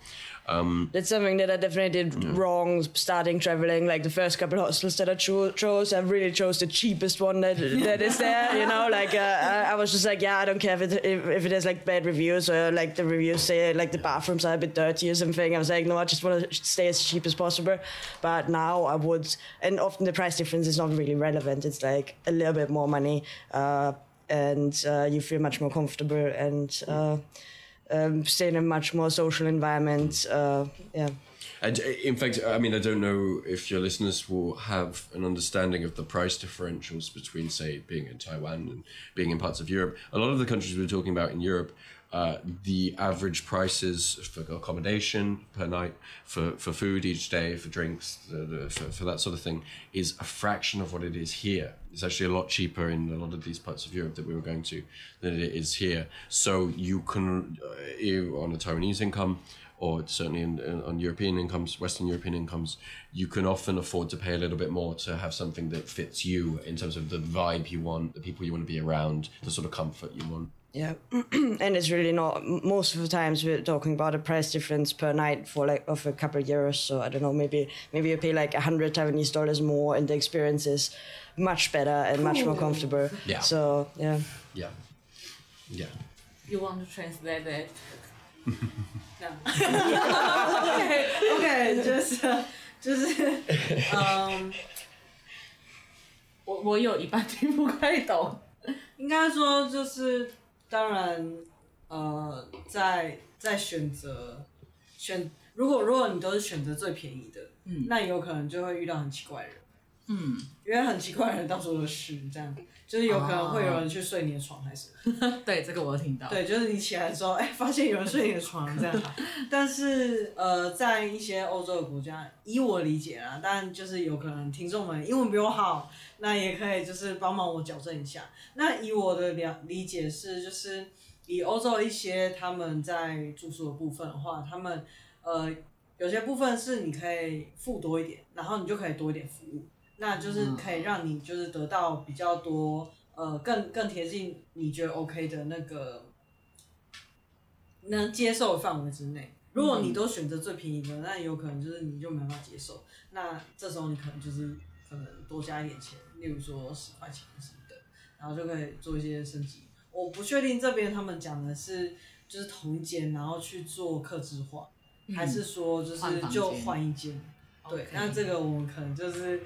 That's something that I definitely did wrong starting traveling. Like the first couple of hostels that I cho- chose, I really chose the cheapest one that that is there. You know, like uh, I, I was just like, yeah, I don't care if it if, if it has like bad reviews or like the reviews say like the bathrooms are a bit dirty or something. I was like, no, I just want to stay as cheap as possible. But now I would, and often the price difference is not really relevant. It's like a little bit more money. Uh, and uh, you feel much more comfortable and uh, um, stay in a much more social environment. Uh, yeah. And uh, in fact, I mean, I don't know if your listeners will have an understanding of the price differentials between, say, being in Taiwan and being in parts of Europe. A lot of the countries we're talking about in Europe, uh, the average prices for accommodation per night, for, for food each day, for drinks, the, for, for that sort of thing, is a fraction of what it is here. It's actually a lot cheaper in a lot of these parts of Europe that we were going to than it is here. So you can, uh, on a Taiwanese income, or certainly in, in, on European incomes, Western European incomes, you can often afford to pay a little bit more to have something that fits you in terms of the vibe you want, the people you want to be around, the sort of comfort you want. Yeah, and it's really not. m- Most of the times we're talking about a price difference per night for like of a couple of euros. So I don't know, maybe maybe you pay like a hundred Taiwanese dollars more, and the experience is much better and much more comfortable. Yeah. So yeah. Yeah. Yeah. You want to translate that? OK OK，就是就是，嗯，我我有一半听不太懂。应该说就是， 当然，呃，在在选择选，如果如果你都是选择最便宜的，嗯，那有可能就会遇到很奇怪的人，嗯，因为很奇怪的人到处都是，这样就是有可能会有人去睡你的床，还是。对，这个我有听到。对，就是你起来的时候，哎、发现有人睡你的床这样。但是呃，在一些欧洲的国家，以我理解啦，但就是有可能听众们英文比我好，那也可以就是帮忙我矫正一下。那以我的了理解是，就是以欧洲一些他们在住宿的部分的话，他们呃有些部分是你可以付多一点，然后你就可以多一点服务，那就是可以让你就是得到比较多呃更更贴近你觉得 OK 的那个能接受的范围之内。如果你都选择最便宜的，那有可能就是你就没办法接受。那这时候你可能就是可能多加一点钱，例如说十块钱什么的，然后就可以做一些升级。我不确定这边他们讲的是就是同一间，然后去做客制化，还是说就是就换一间。对那这个我们可能就是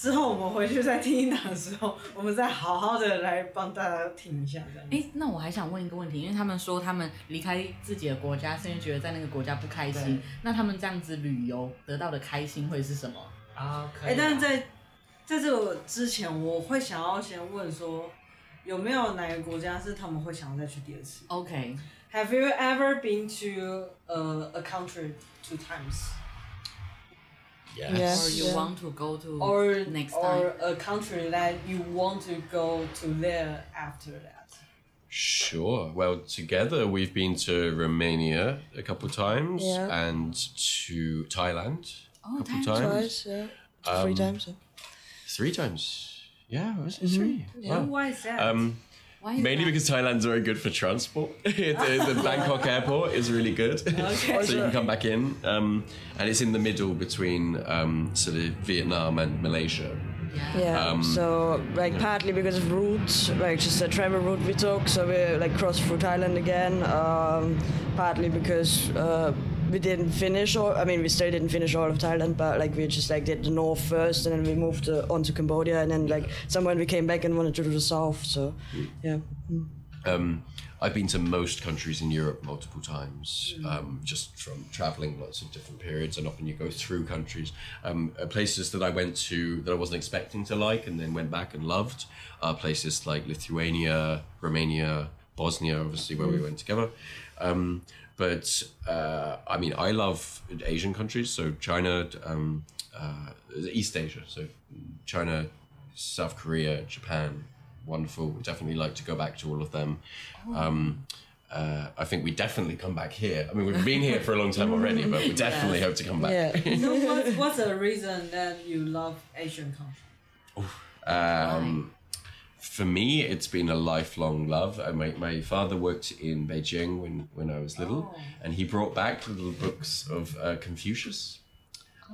之后我们回去再听一档的时候，我们再好好的来帮大家听一下这样。哎，那我还想问一个问题，因为他们说他们离开自己的国家是因为觉得在那个国家不开心，那他们这样子旅游得到的开心会是什么？啊，可以。哎，但是在在这个之前，我会想要先问说，有没有哪个国家是他们会想要再去第二次？OK，Have you ever been to a a country two times? Yes. Or you yeah. want to go to or, next time. Or a country that you want to go to there after that. Sure. Well, together we've been to Romania a couple times yeah. and to Thailand oh, a couple times. Twice, yeah. Um, three times. Yeah. Three times. Yeah, was it mm-hmm. three? Yeah. Wow. Why is that? Um, Mainly that? because Thailand's very good for transport. the, the, Bangkok airport is really good, okay. so you can come back in, um, and it's in the middle between um, sort of Vietnam and Malaysia. Yeah. Um, so like yeah. partly because of routes, like just a travel route we took, so we like crossed through Thailand again. Um, partly because uh, we didn't finish all. I mean, we still didn't finish all of Thailand, but like we just like did the north first, and then we moved to, on to Cambodia, and then like somewhere we came back and wanted to do the south. So, yeah. Mm. Um, I've been to most countries in Europe multiple times, mm. um, just from traveling lots of different periods, and often you go through countries. Um, uh, places that I went to that I wasn't expecting to like, and then went back and loved, are places like Lithuania, Romania, Bosnia, obviously where mm. we went together. Um, but uh, I mean, I love Asian countries, so China, um, uh, East Asia, so China, South Korea, Japan, wonderful. We definitely like to go back to all of them. Oh. Um, uh, I think we definitely come back here. I mean, we've been here for a long time already, but we definitely yes. hope to come back. Yeah. so what's, what's the reason that you love Asian countries? Um, for me, it's been a lifelong love. Uh, my, my father worked in Beijing when, when I was little, oh. and he brought back little books of uh, Confucius,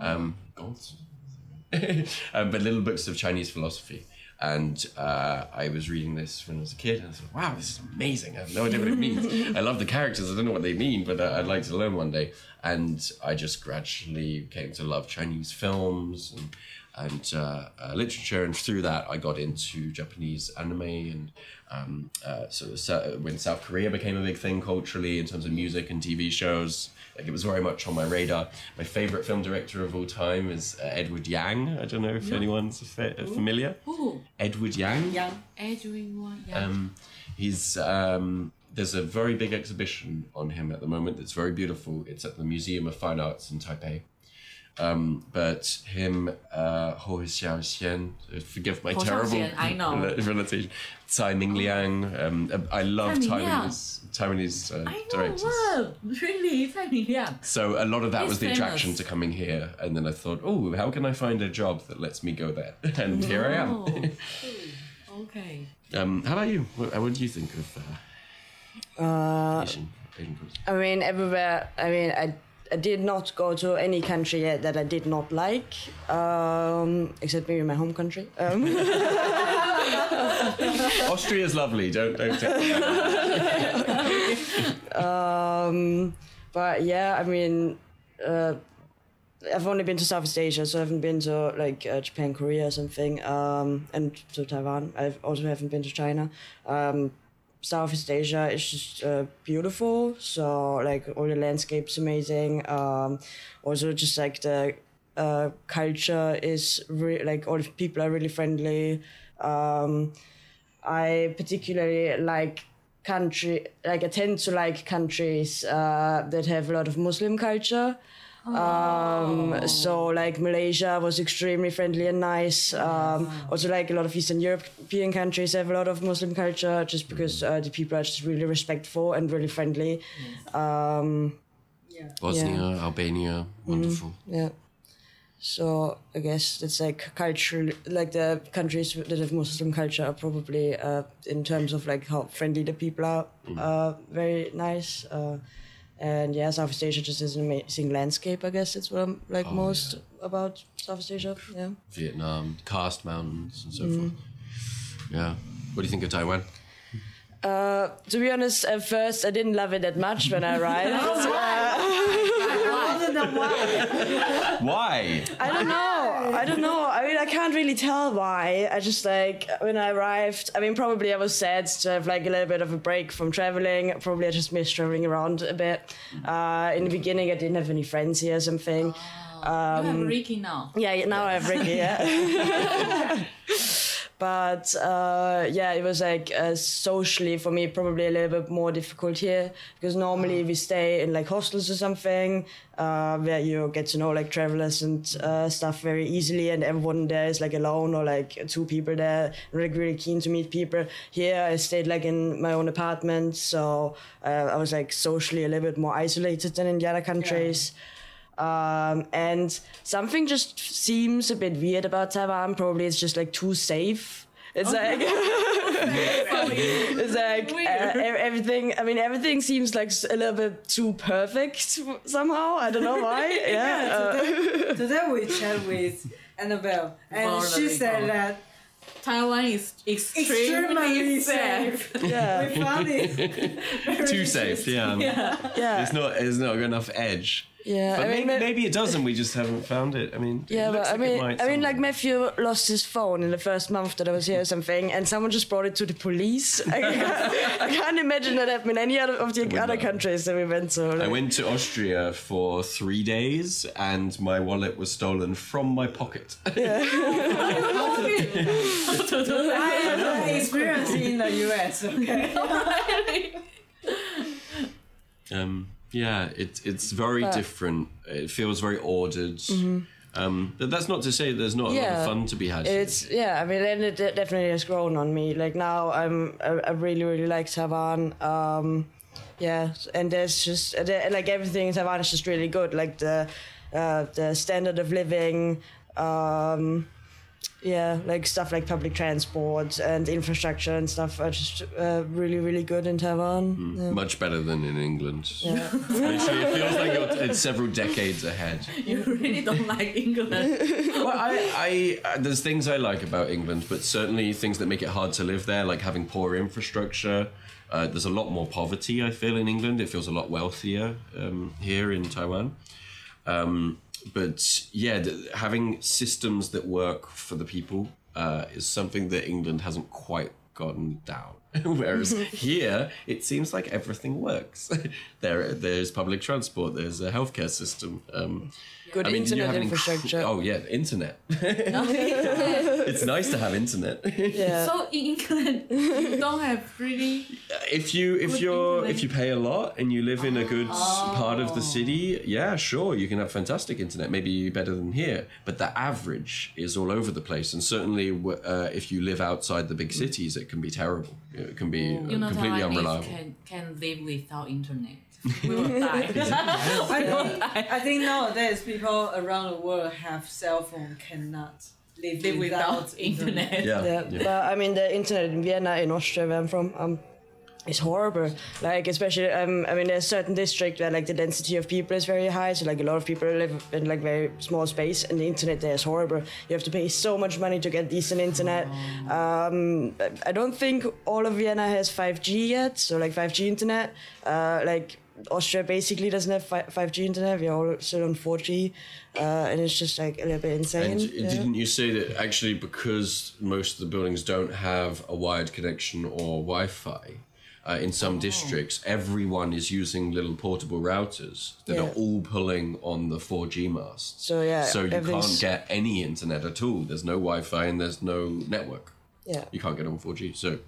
um, um, but little books of Chinese philosophy. And uh, I was reading this when I was a kid, and I thought, wow, this is amazing. I have no idea what it means. I love the characters, I don't know what they mean, but uh, I'd like to learn one day. And I just gradually came to love Chinese films and and uh, uh, literature, and through that I got into Japanese anime, and um, uh, so when South Korea became a big thing culturally in terms of music and TV shows, like it was very much on my radar. My favorite film director of all time is uh, Edward Yang. I don't know if anyone's fa- familiar. Ooh. Edward Yang. Yang. Edward Yang. Um, he's um, there's a very big exhibition on him at the moment that's very beautiful. It's at the Museum of Fine Arts in Taipei. Um, but him, uh, Hou Hsiao-hsien, forgive my terrible I know. pronunciation, Tsai Ming Liang. Um, I love Taiwanese, Taiwanese uh, I know, directors. Wow, really, Tsai Ming Liang. So a lot of that He's was the famous. attraction to coming here, and then I thought, oh, how can I find a job that lets me go there? And no. here I am. okay. Um, how about you? What, what do you think of uh, uh, Asian, Asian I mean, everywhere. I mean, I I did not go to any country yet that I did not like, um, except maybe my home country. Um. Austria is lovely. Don't don't. Take um, but yeah, I mean, uh, I've only been to Southeast Asia, so I haven't been to like uh, Japan, Korea, or something, um, and to Taiwan. I also haven't been to China. Um, Southeast Asia is just uh, beautiful. So like all the landscapes amazing. Um, also just like the uh, culture is re- like all the people are really friendly. Um, I particularly like country like I tend to like countries uh, that have a lot of Muslim culture. Um, oh. so like Malaysia was extremely friendly and nice. Um, also like a lot of Eastern European countries have a lot of Muslim culture just because uh, the people are just really respectful and really friendly. Um, yeah. Bosnia, yeah. Albania, wonderful. Mm, yeah. So I guess it's like culture, like the countries that have Muslim culture are probably, uh, in terms of like how friendly the people are, mm. uh, very nice. Uh, and yeah, Southeast Asia just is an amazing landscape. I guess it's what I'm like oh, most yeah. about Southeast Asia. Yeah. Vietnam, Karst Mountains, and so mm. forth. Yeah. What do you think of Taiwan? Uh, to be honest, at first I didn't love it that much when I arrived. Why? I don't know. I don't know. I mean, I can't really tell why. I just like when I arrived. I mean, probably I was sad to have like a little bit of a break from traveling. Probably I just missed traveling around a bit. Uh, in the beginning, I didn't have any friends here or something. Oh, um, you have Ricky now. Yeah, now I have Ricky. Yeah. but uh, yeah, it was like uh, socially for me probably a little bit more difficult here because normally we stay in like hostels or something uh, where you get to know like travelers and uh, stuff very easily, and everyone there is like alone or like two people there, really really keen to meet people. Here I stayed like in my own apartment, so uh, I was like socially a little bit more isolated than in the other countries. Yeah. Um, and something just seems a bit weird about Taiwan. Probably it's just like too safe. It's okay. like it's like uh, everything. I mean, everything seems like a little bit too perfect somehow. I don't know why. Yeah. yeah today, uh, today we chat with Annabelle, and she said that Taiwan is extremely, extremely safe. Yeah, we found it. Too safe. Yeah. yeah. Yeah. It's not. It's not enough edge. Yeah, but I mean, maybe, maybe, it doesn't. We just haven't found it. I mean, yeah, but I like mean, I mean, like Matthew lost his phone in the first month that I was here or something, and someone just brought it to the police. I, can't, I can't imagine that happened in any other of the other countries that we went to. Like. I went to Austria for three days, and my wallet was stolen from my pocket. Yeah. I have experience in the US. Okay. um yeah, it, it's very but, different. It feels very ordered. Mm-hmm. Um, but that's not to say there's not yeah, a lot of fun to be had. It's here. yeah, I mean, and it definitely has grown on me. Like now, I'm I, I really really like Taiwan. Um, yeah, and there's just like everything in Taiwan is just really good. Like the uh, the standard of living. Um, yeah, like stuff like public transport and infrastructure and stuff are just uh, really, really good in Taiwan. Mm, yeah. Much better than in England. Yeah. Actually, it feels like it's several decades ahead. You really don't like England. well, I, I, uh, there's things I like about England, but certainly things that make it hard to live there, like having poor infrastructure. Uh, there's a lot more poverty, I feel, in England. It feels a lot wealthier um, here in Taiwan. Um, but yeah, having systems that work for the people uh, is something that England hasn't quite gotten down. Whereas here, it seems like everything works. there, there's public transport, there's a healthcare system. Um, Good I mean, internet infrastructure. oh yeah, internet. it's nice to have internet. Yeah. So in England, you don't have really. If you if you're internet. if you pay a lot and you live in a good oh. part of the city, yeah, sure, you can have fantastic internet. Maybe better than here, but the average is all over the place. And certainly, uh, if you live outside the big cities, it can be terrible. It can be you know, completely unreliable. Can can live without internet we will die. I, I think nowadays people around the world have cell phone cannot live, live without, without internet. internet. Yeah. yeah. yeah. But I mean the internet in Vienna in Austria where I'm from, um, it's horrible. Like especially, um, I mean, there's certain district where like the density of people is very high, so like a lot of people live in like very small space, and the internet there is horrible. You have to pay so much money to get decent internet. Um, I don't think all of Vienna has 5G yet, so like 5G internet. Uh, like Austria basically doesn't have 5G internet. We're all still on 4G, uh, and it's just like a little bit insane. And yeah. didn't you say that actually because most of the buildings don't have a wired connection or Wi-Fi? Uh, in some oh. districts, everyone is using little portable routers that yeah. are all pulling on the 4G masts. So yeah, so you can't get any internet at all. There's no Wi-Fi and there's no network. Yeah, you can't get on 4G, so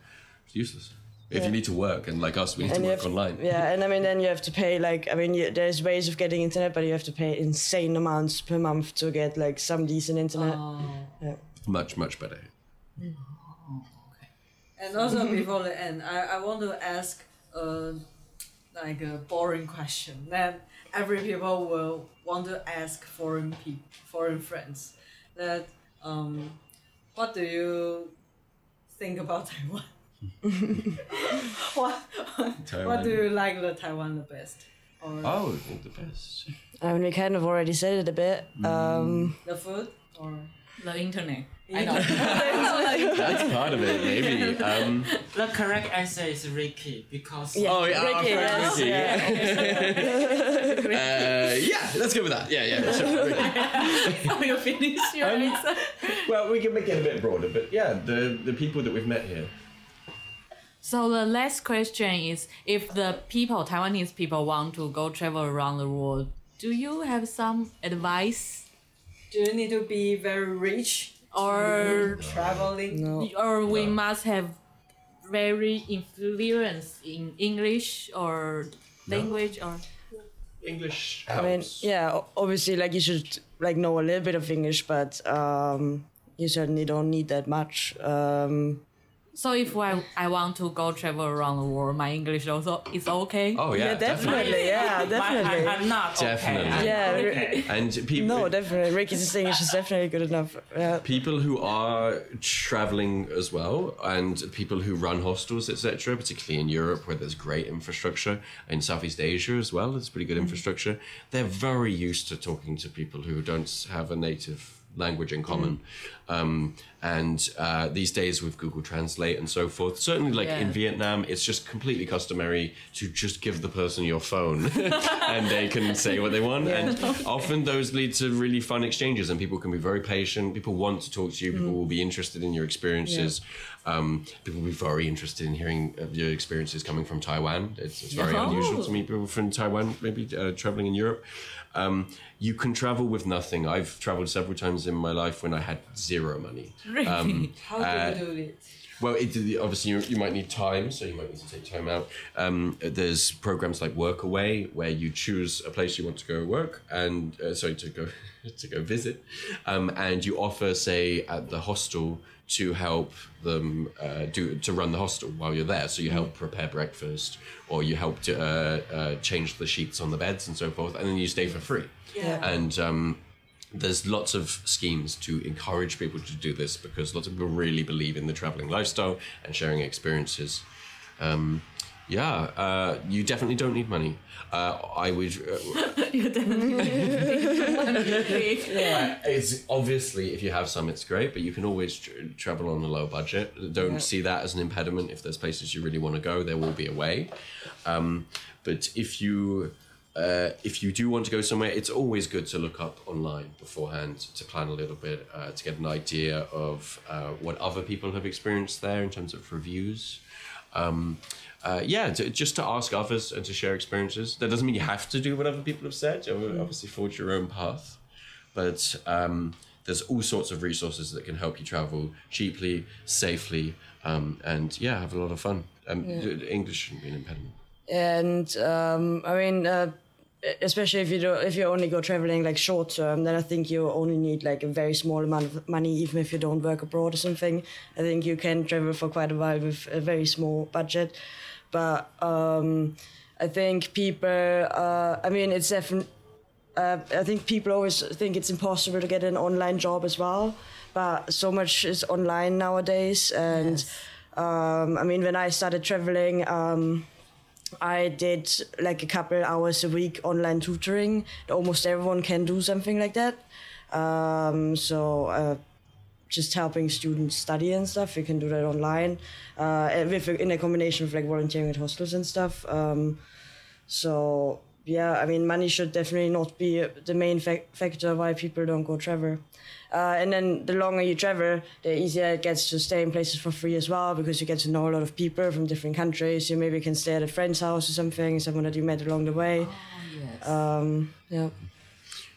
it's useless if yeah. you need to work and like us we need and to work to, online yeah and i mean then you have to pay like i mean you, there's ways of getting internet but you have to pay insane amounts per month to get like some decent internet oh. yeah. much much better okay. And also before the end I, I want to ask uh, like a boring question that every people will want to ask foreign people foreign friends that um what do you think about taiwan what what do you like the Taiwan the best? Or oh, think the best. I mean, we kind of already said it a bit. Mm. Um, the food or The internet. I know. That's part of it, maybe. Um, the correct answer is Ricky because Yeah. oh, yeah, Ricky, our friend Ricky, yeah. uh, yeah, let's go with that. Yeah, yeah, sure. Ricky. you finish your Um, answer. Well, we can make it a bit broader, but yeah, the the people that we've met here. So the last question is if the people, Taiwanese people want to go travel around the world, do you have some advice Do you need to be very rich or traveling? No. or we No. must have very influence in English or language or English I mean, yeah, obviously, like you should like know a little bit of English, but um, you certainly don't need that much. Um, so if I, I want to go travel around the world, my English also is okay. Oh yeah, yeah, definitely, yeah, definitely. I, am not Definitely. okay. Yeah, okay. And people, No, definitely. Ricky's English is definitely good enough. Yeah. people who are traveling as well, and people who run hostels, etc., particularly in Europe where there's great infrastructure, in Southeast Asia as well, there's pretty good mm-hmm. infrastructure. They're very used to talking to people who don't have a native language in common. Um, and uh, these days with Google Translate and so forth, certainly like in Vietnam, it's just completely customary to just give the person your phone and they can say what they want. And often those lead to really fun exchanges and people can be very patient. People want to talk to you. People will be interested in your experiences. Um, people will be very interested in hearing of your experiences coming from Taiwan. It's, it's very Oh. unusual to meet people from Taiwan, maybe uh, traveling in Europe. Um, you can travel with nothing. I've traveled several times in my life when I had zero money. Really? How do you do it? Well, it, obviously you, you might need time, so you might need to take time out. Um, there's programs like Workaway where you choose a place you want to go work and uh, sorry to go to go visit, um, and you offer, say, at the hostel to help them uh, do to run the hostel while you're there. So you help prepare breakfast, or you help to uh, uh, change the sheets on the beds and so forth, and then you stay for free. Yeah. And um, there's lots of schemes to encourage people to do this because lots of people really believe in the traveling lifestyle and sharing experiences. Um, yeah, uh, you definitely don't need money. Uh, I would. Uh, you definitely. it's obviously if you have some, it's great, but you can always tr- travel on a low budget. Don't see that as an impediment. If there's places you really want to go, there will be a way. Um, but if you uh, if you do want to go somewhere, it's always good to look up online beforehand to plan a little bit uh, to get an idea of uh, what other people have experienced there in terms of reviews. Um, uh, yeah, to, just to ask others and to share experiences. That doesn't mean you have to do what other people have said. You obviously forge your own path but um, there's all sorts of resources that can help you travel cheaply, safely, um, and yeah, have a lot of fun. Um, English shouldn't be an impediment. And um, I mean, uh, especially if you do, if you only go traveling like short term, then I think you only need like a very small amount of money, even if you don't work abroad or something. I think you can travel for quite a while with a very small budget, but um, I think people. Uh, I mean, it's definitely. Uh, I think people always think it's impossible to get an online job as well, but so much is online nowadays. And um, I mean, when I started traveling, um, I did like a couple hours a week online tutoring. Almost everyone can do something like that. Um, so uh, just helping students study and stuff, you can do that online. Uh, with in a combination with like volunteering at hostels and stuff. Um, so yeah, I mean, money should definitely not be the main fac- factor why people don't go travel. Uh, and then the longer you travel, the easier it gets to stay in places for free as well because you get to know a lot of people from different countries. You maybe can stay at a friend's house or something, someone that you met along the way. Oh, yes. Um, yeah.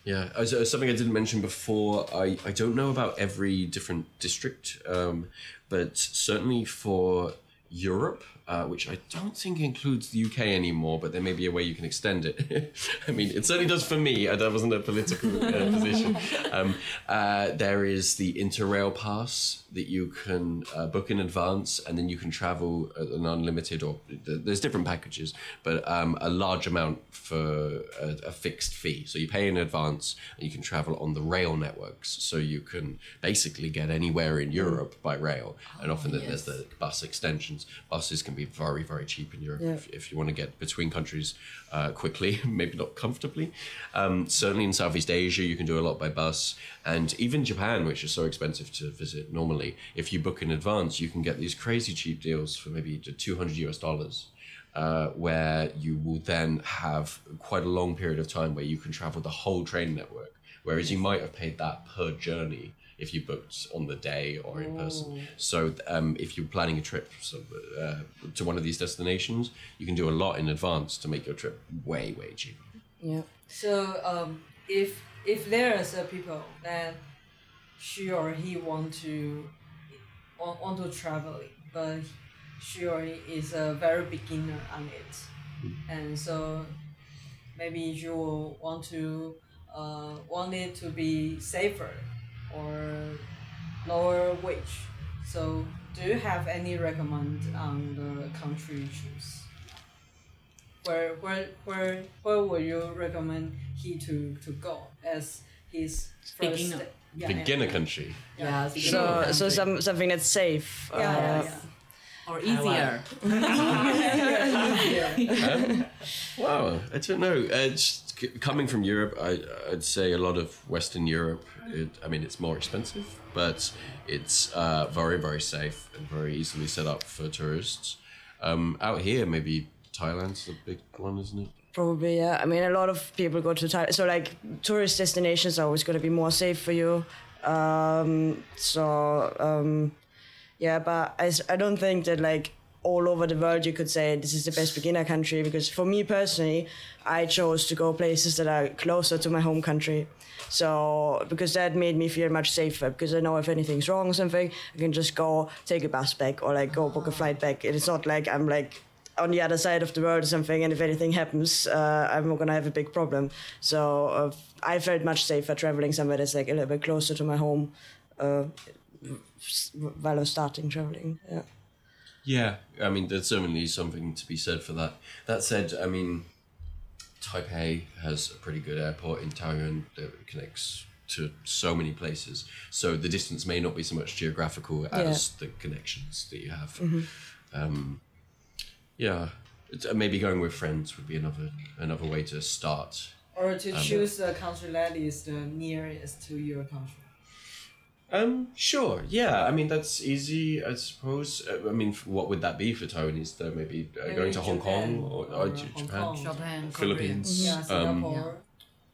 Yeah, as, as something I didn't mention before, I, I don't know about every different district, um, but certainly for Europe, uh, which I don't think includes the UK anymore, but there may be a way you can extend it. I mean, it certainly does for me. That wasn't a political uh, position. Um, uh, there is the Interrail pass that you can uh, book in advance, and then you can travel at an unlimited or there's different packages, but um, a large amount for a, a fixed fee. So you pay in advance, and you can travel on the rail networks. So you can basically get anywhere in Europe by rail, and often then there's the bus extensions buses can be very, very cheap in Europe Yeah. if, if you want to get between countries uh, quickly, maybe not comfortably. Um, certainly in Southeast Asia, you can do a lot by bus. And even Japan, which is so expensive to visit normally, if you book in advance, you can get these crazy cheap deals for maybe 200 US dollars. Uh, where you will then have quite a long period of time where you can travel the whole train network, whereas you might have paid that per journey if you booked on the day or in person. So um, if you're planning a trip so, uh, to one of these destinations, you can do a lot in advance to make your trip way way cheaper. Yeah. So um, if if there's a people that she or he want to want, want to travel, but she or he is a very beginner on it, and so maybe you want to uh, want it to be safer or lower wage. So do you have any recommend on the country you choose? where where where where would you recommend he to, to go as his first Beginner. sta- yeah, Beginner country. Yeah. So so some something that's safe. yeah, yeah, uh, yeah. or easier. Um, wow, I don't know. Uh, just c- coming from Europe, I, I'd say a lot of Western Europe. It, I mean, it's more expensive, but it's uh, very, very safe and very easily set up for tourists. Um, out here, maybe Thailand's a big one, isn't it? Probably, yeah. I mean, a lot of people go to Thailand. So, like, tourist destinations are always going to be more safe for you. Um, so, um, yeah, but I, I don't think that, like, all over the world you could say this is the best beginner country because for me personally, I chose to go places that are closer to my home country. So, because that made me feel much safer because I know if anything's wrong or something, I can just go take a bus back or, like, go book a flight back. It's not like I'm, like, on the other side of the world or something, and if anything happens, uh, I'm not gonna have a big problem. So uh, I felt much safer traveling somewhere that's like a little bit closer to my home uh, while I was starting traveling. Yeah. Yeah, I mean, there's certainly something to be said for that. That said, I mean, Taipei has a pretty good airport in Taoyuan that connects to so many places. So the distance may not be so much geographical as the connections that you have. Um, yeah, It's- uh, maybe going with friends would be another another way to start. Or to choose a country that is the nearest to your country. Um, sure. Yeah, I mean that's easy, I suppose. Uh, I mean, what would that be for Taiwanese? Though maybe, uh, Maybe going to Hong Japan Kong or, or, or J- Hong Japan, Kong. Japan, Philippines, Yeah, um, Singapore.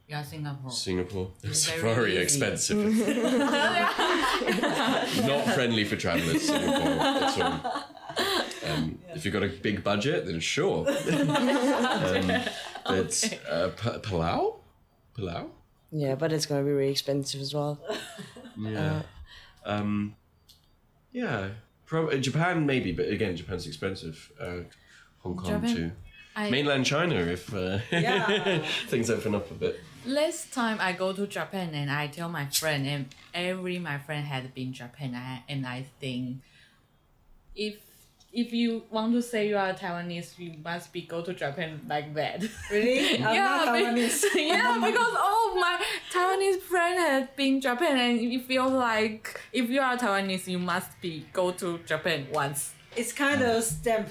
Yeah, Singapore. Singapore. It's very very, easy. expensive. Not friendly for travelers. Singapore at all. Um, If you've got a big budget, then sure. um, but uh, P- Palau, Palau. Yeah, but it's gonna be really expensive as well. Yeah. um, yeah. Pro- uh, Japan maybe, but again, Japan's expensive. Uh, Hong Kong Japan- too. I, Mainland China, if uh, Yeah. things open up a bit. last time I go to Japan and I tell my friend and every my friend had been Japan and I think if if you want to say you are Taiwanese, you must be go to Japan like that. Really? I'm yeah, not be- Taiwanese. yeah, because all of my Taiwanese friend had been Japan, and it feels like if you are Taiwanese, you must be go to Japan once. It's kind of stamp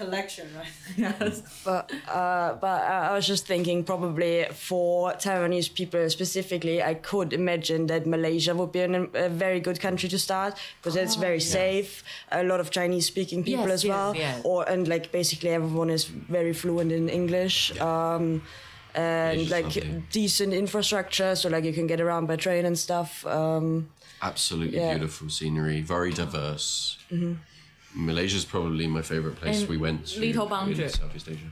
collection, right? Yes. But uh, but I I was just thinking probably for Taiwanese people specifically, I could imagine that Malaysia would be an, a very good country to start because it's very safe. A lot of Chinese speaking people Yes, as well, yes. or and like basically everyone is very fluent in English. Um, and like lovely. decent infrastructure, so like you can get around by train and stuff. Um, Absolutely Yeah. beautiful scenery, very diverse. Malaysia's probably my favorite place And we went to little in budget. Southeast Asia.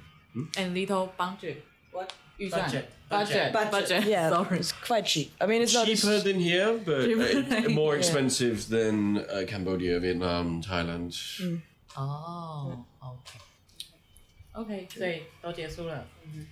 and little budget. What? 预算 Budget. budget Budget. budget. yeah, Sorry. it's quite cheap. I mean, it's not as- Cheaper than here, but uh, more Yeah. expensive than uh, Cambodia, Vietnam, Thailand. Mm. 哦，OK。OK，所以都结束了。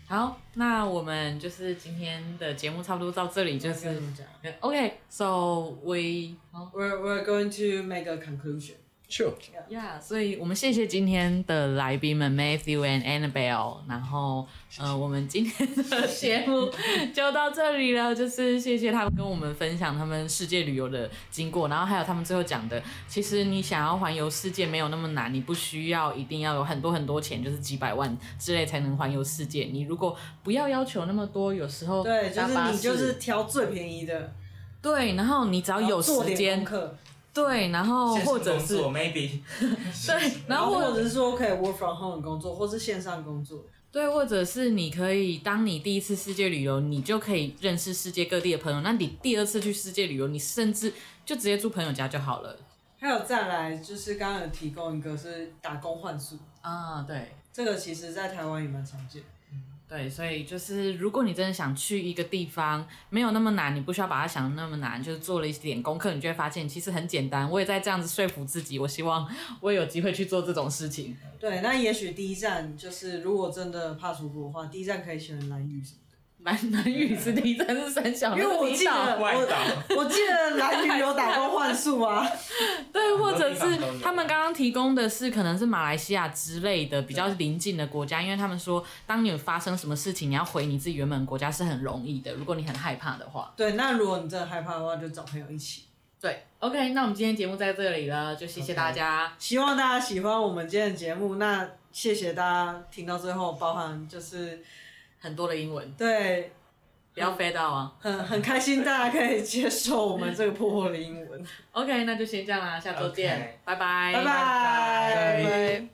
好，那我们就是今天的节目差不多到这里，就是跟你们讲 OK。So we 好 We're, we're going to make a conclusion. Sure. Yeah，所以我们谢谢今天的来宾们 Matthew and Annabelle，然后呃，我们今天的节目就到这里了，就是谢谢他们跟我们分享他们世界旅游的经过，然后还有他们最后讲的，其实你想要环游世界没有那么难，你不需要一定要有很多很多钱，就是几百万之类才能环游世界。你如果不要要求那么多，有时候对，就是你就是挑最便宜的，对，然后你只要有时间。对，然后或者是 maybe，对，然后或者是说可以 work from home 工作，或是线上工作。对，或者是你可以，当你第一次世界旅游，你就可以认识世界各地的朋友。那你第二次去世界旅游，你甚至就直接住朋友家就好了。还有再来，就是刚刚有提供一个是打工换宿啊，对，这个其实在台湾也蛮常见。对，所以就是如果你真的想去一个地方，没有那么难，你不需要把它想的那么难，就是做了一点功课，你就会发现其实很简单。我也在这样子说服自己，我希望我也有机会去做这种事情。对，那也许第一站就是如果真的怕出国的话，第一站可以选蓝屿什么。蓝蓝屿是第一站是三小，因为我记得我我记得蓝屿有打过幻术啊，对，或者是他们刚刚提供的是可能是马来西亚之类的比较邻近的国家，因为他们说当你发生什么事情，你要回你自己原本国家是很容易的，如果你很害怕的话。对，那如果你真的害怕的话，就找朋友一起。对，OK，那我们今天节目在这里了，就谢谢大家，希望大家喜欢我们今天的节目，那谢谢大家听到最后，包含就是。很多的英文。对，不要飞到啊！很很开心，大家可以接受我们这个破破的英文。OK，那就先这样啦，下周见，拜拜，拜拜，拜拜。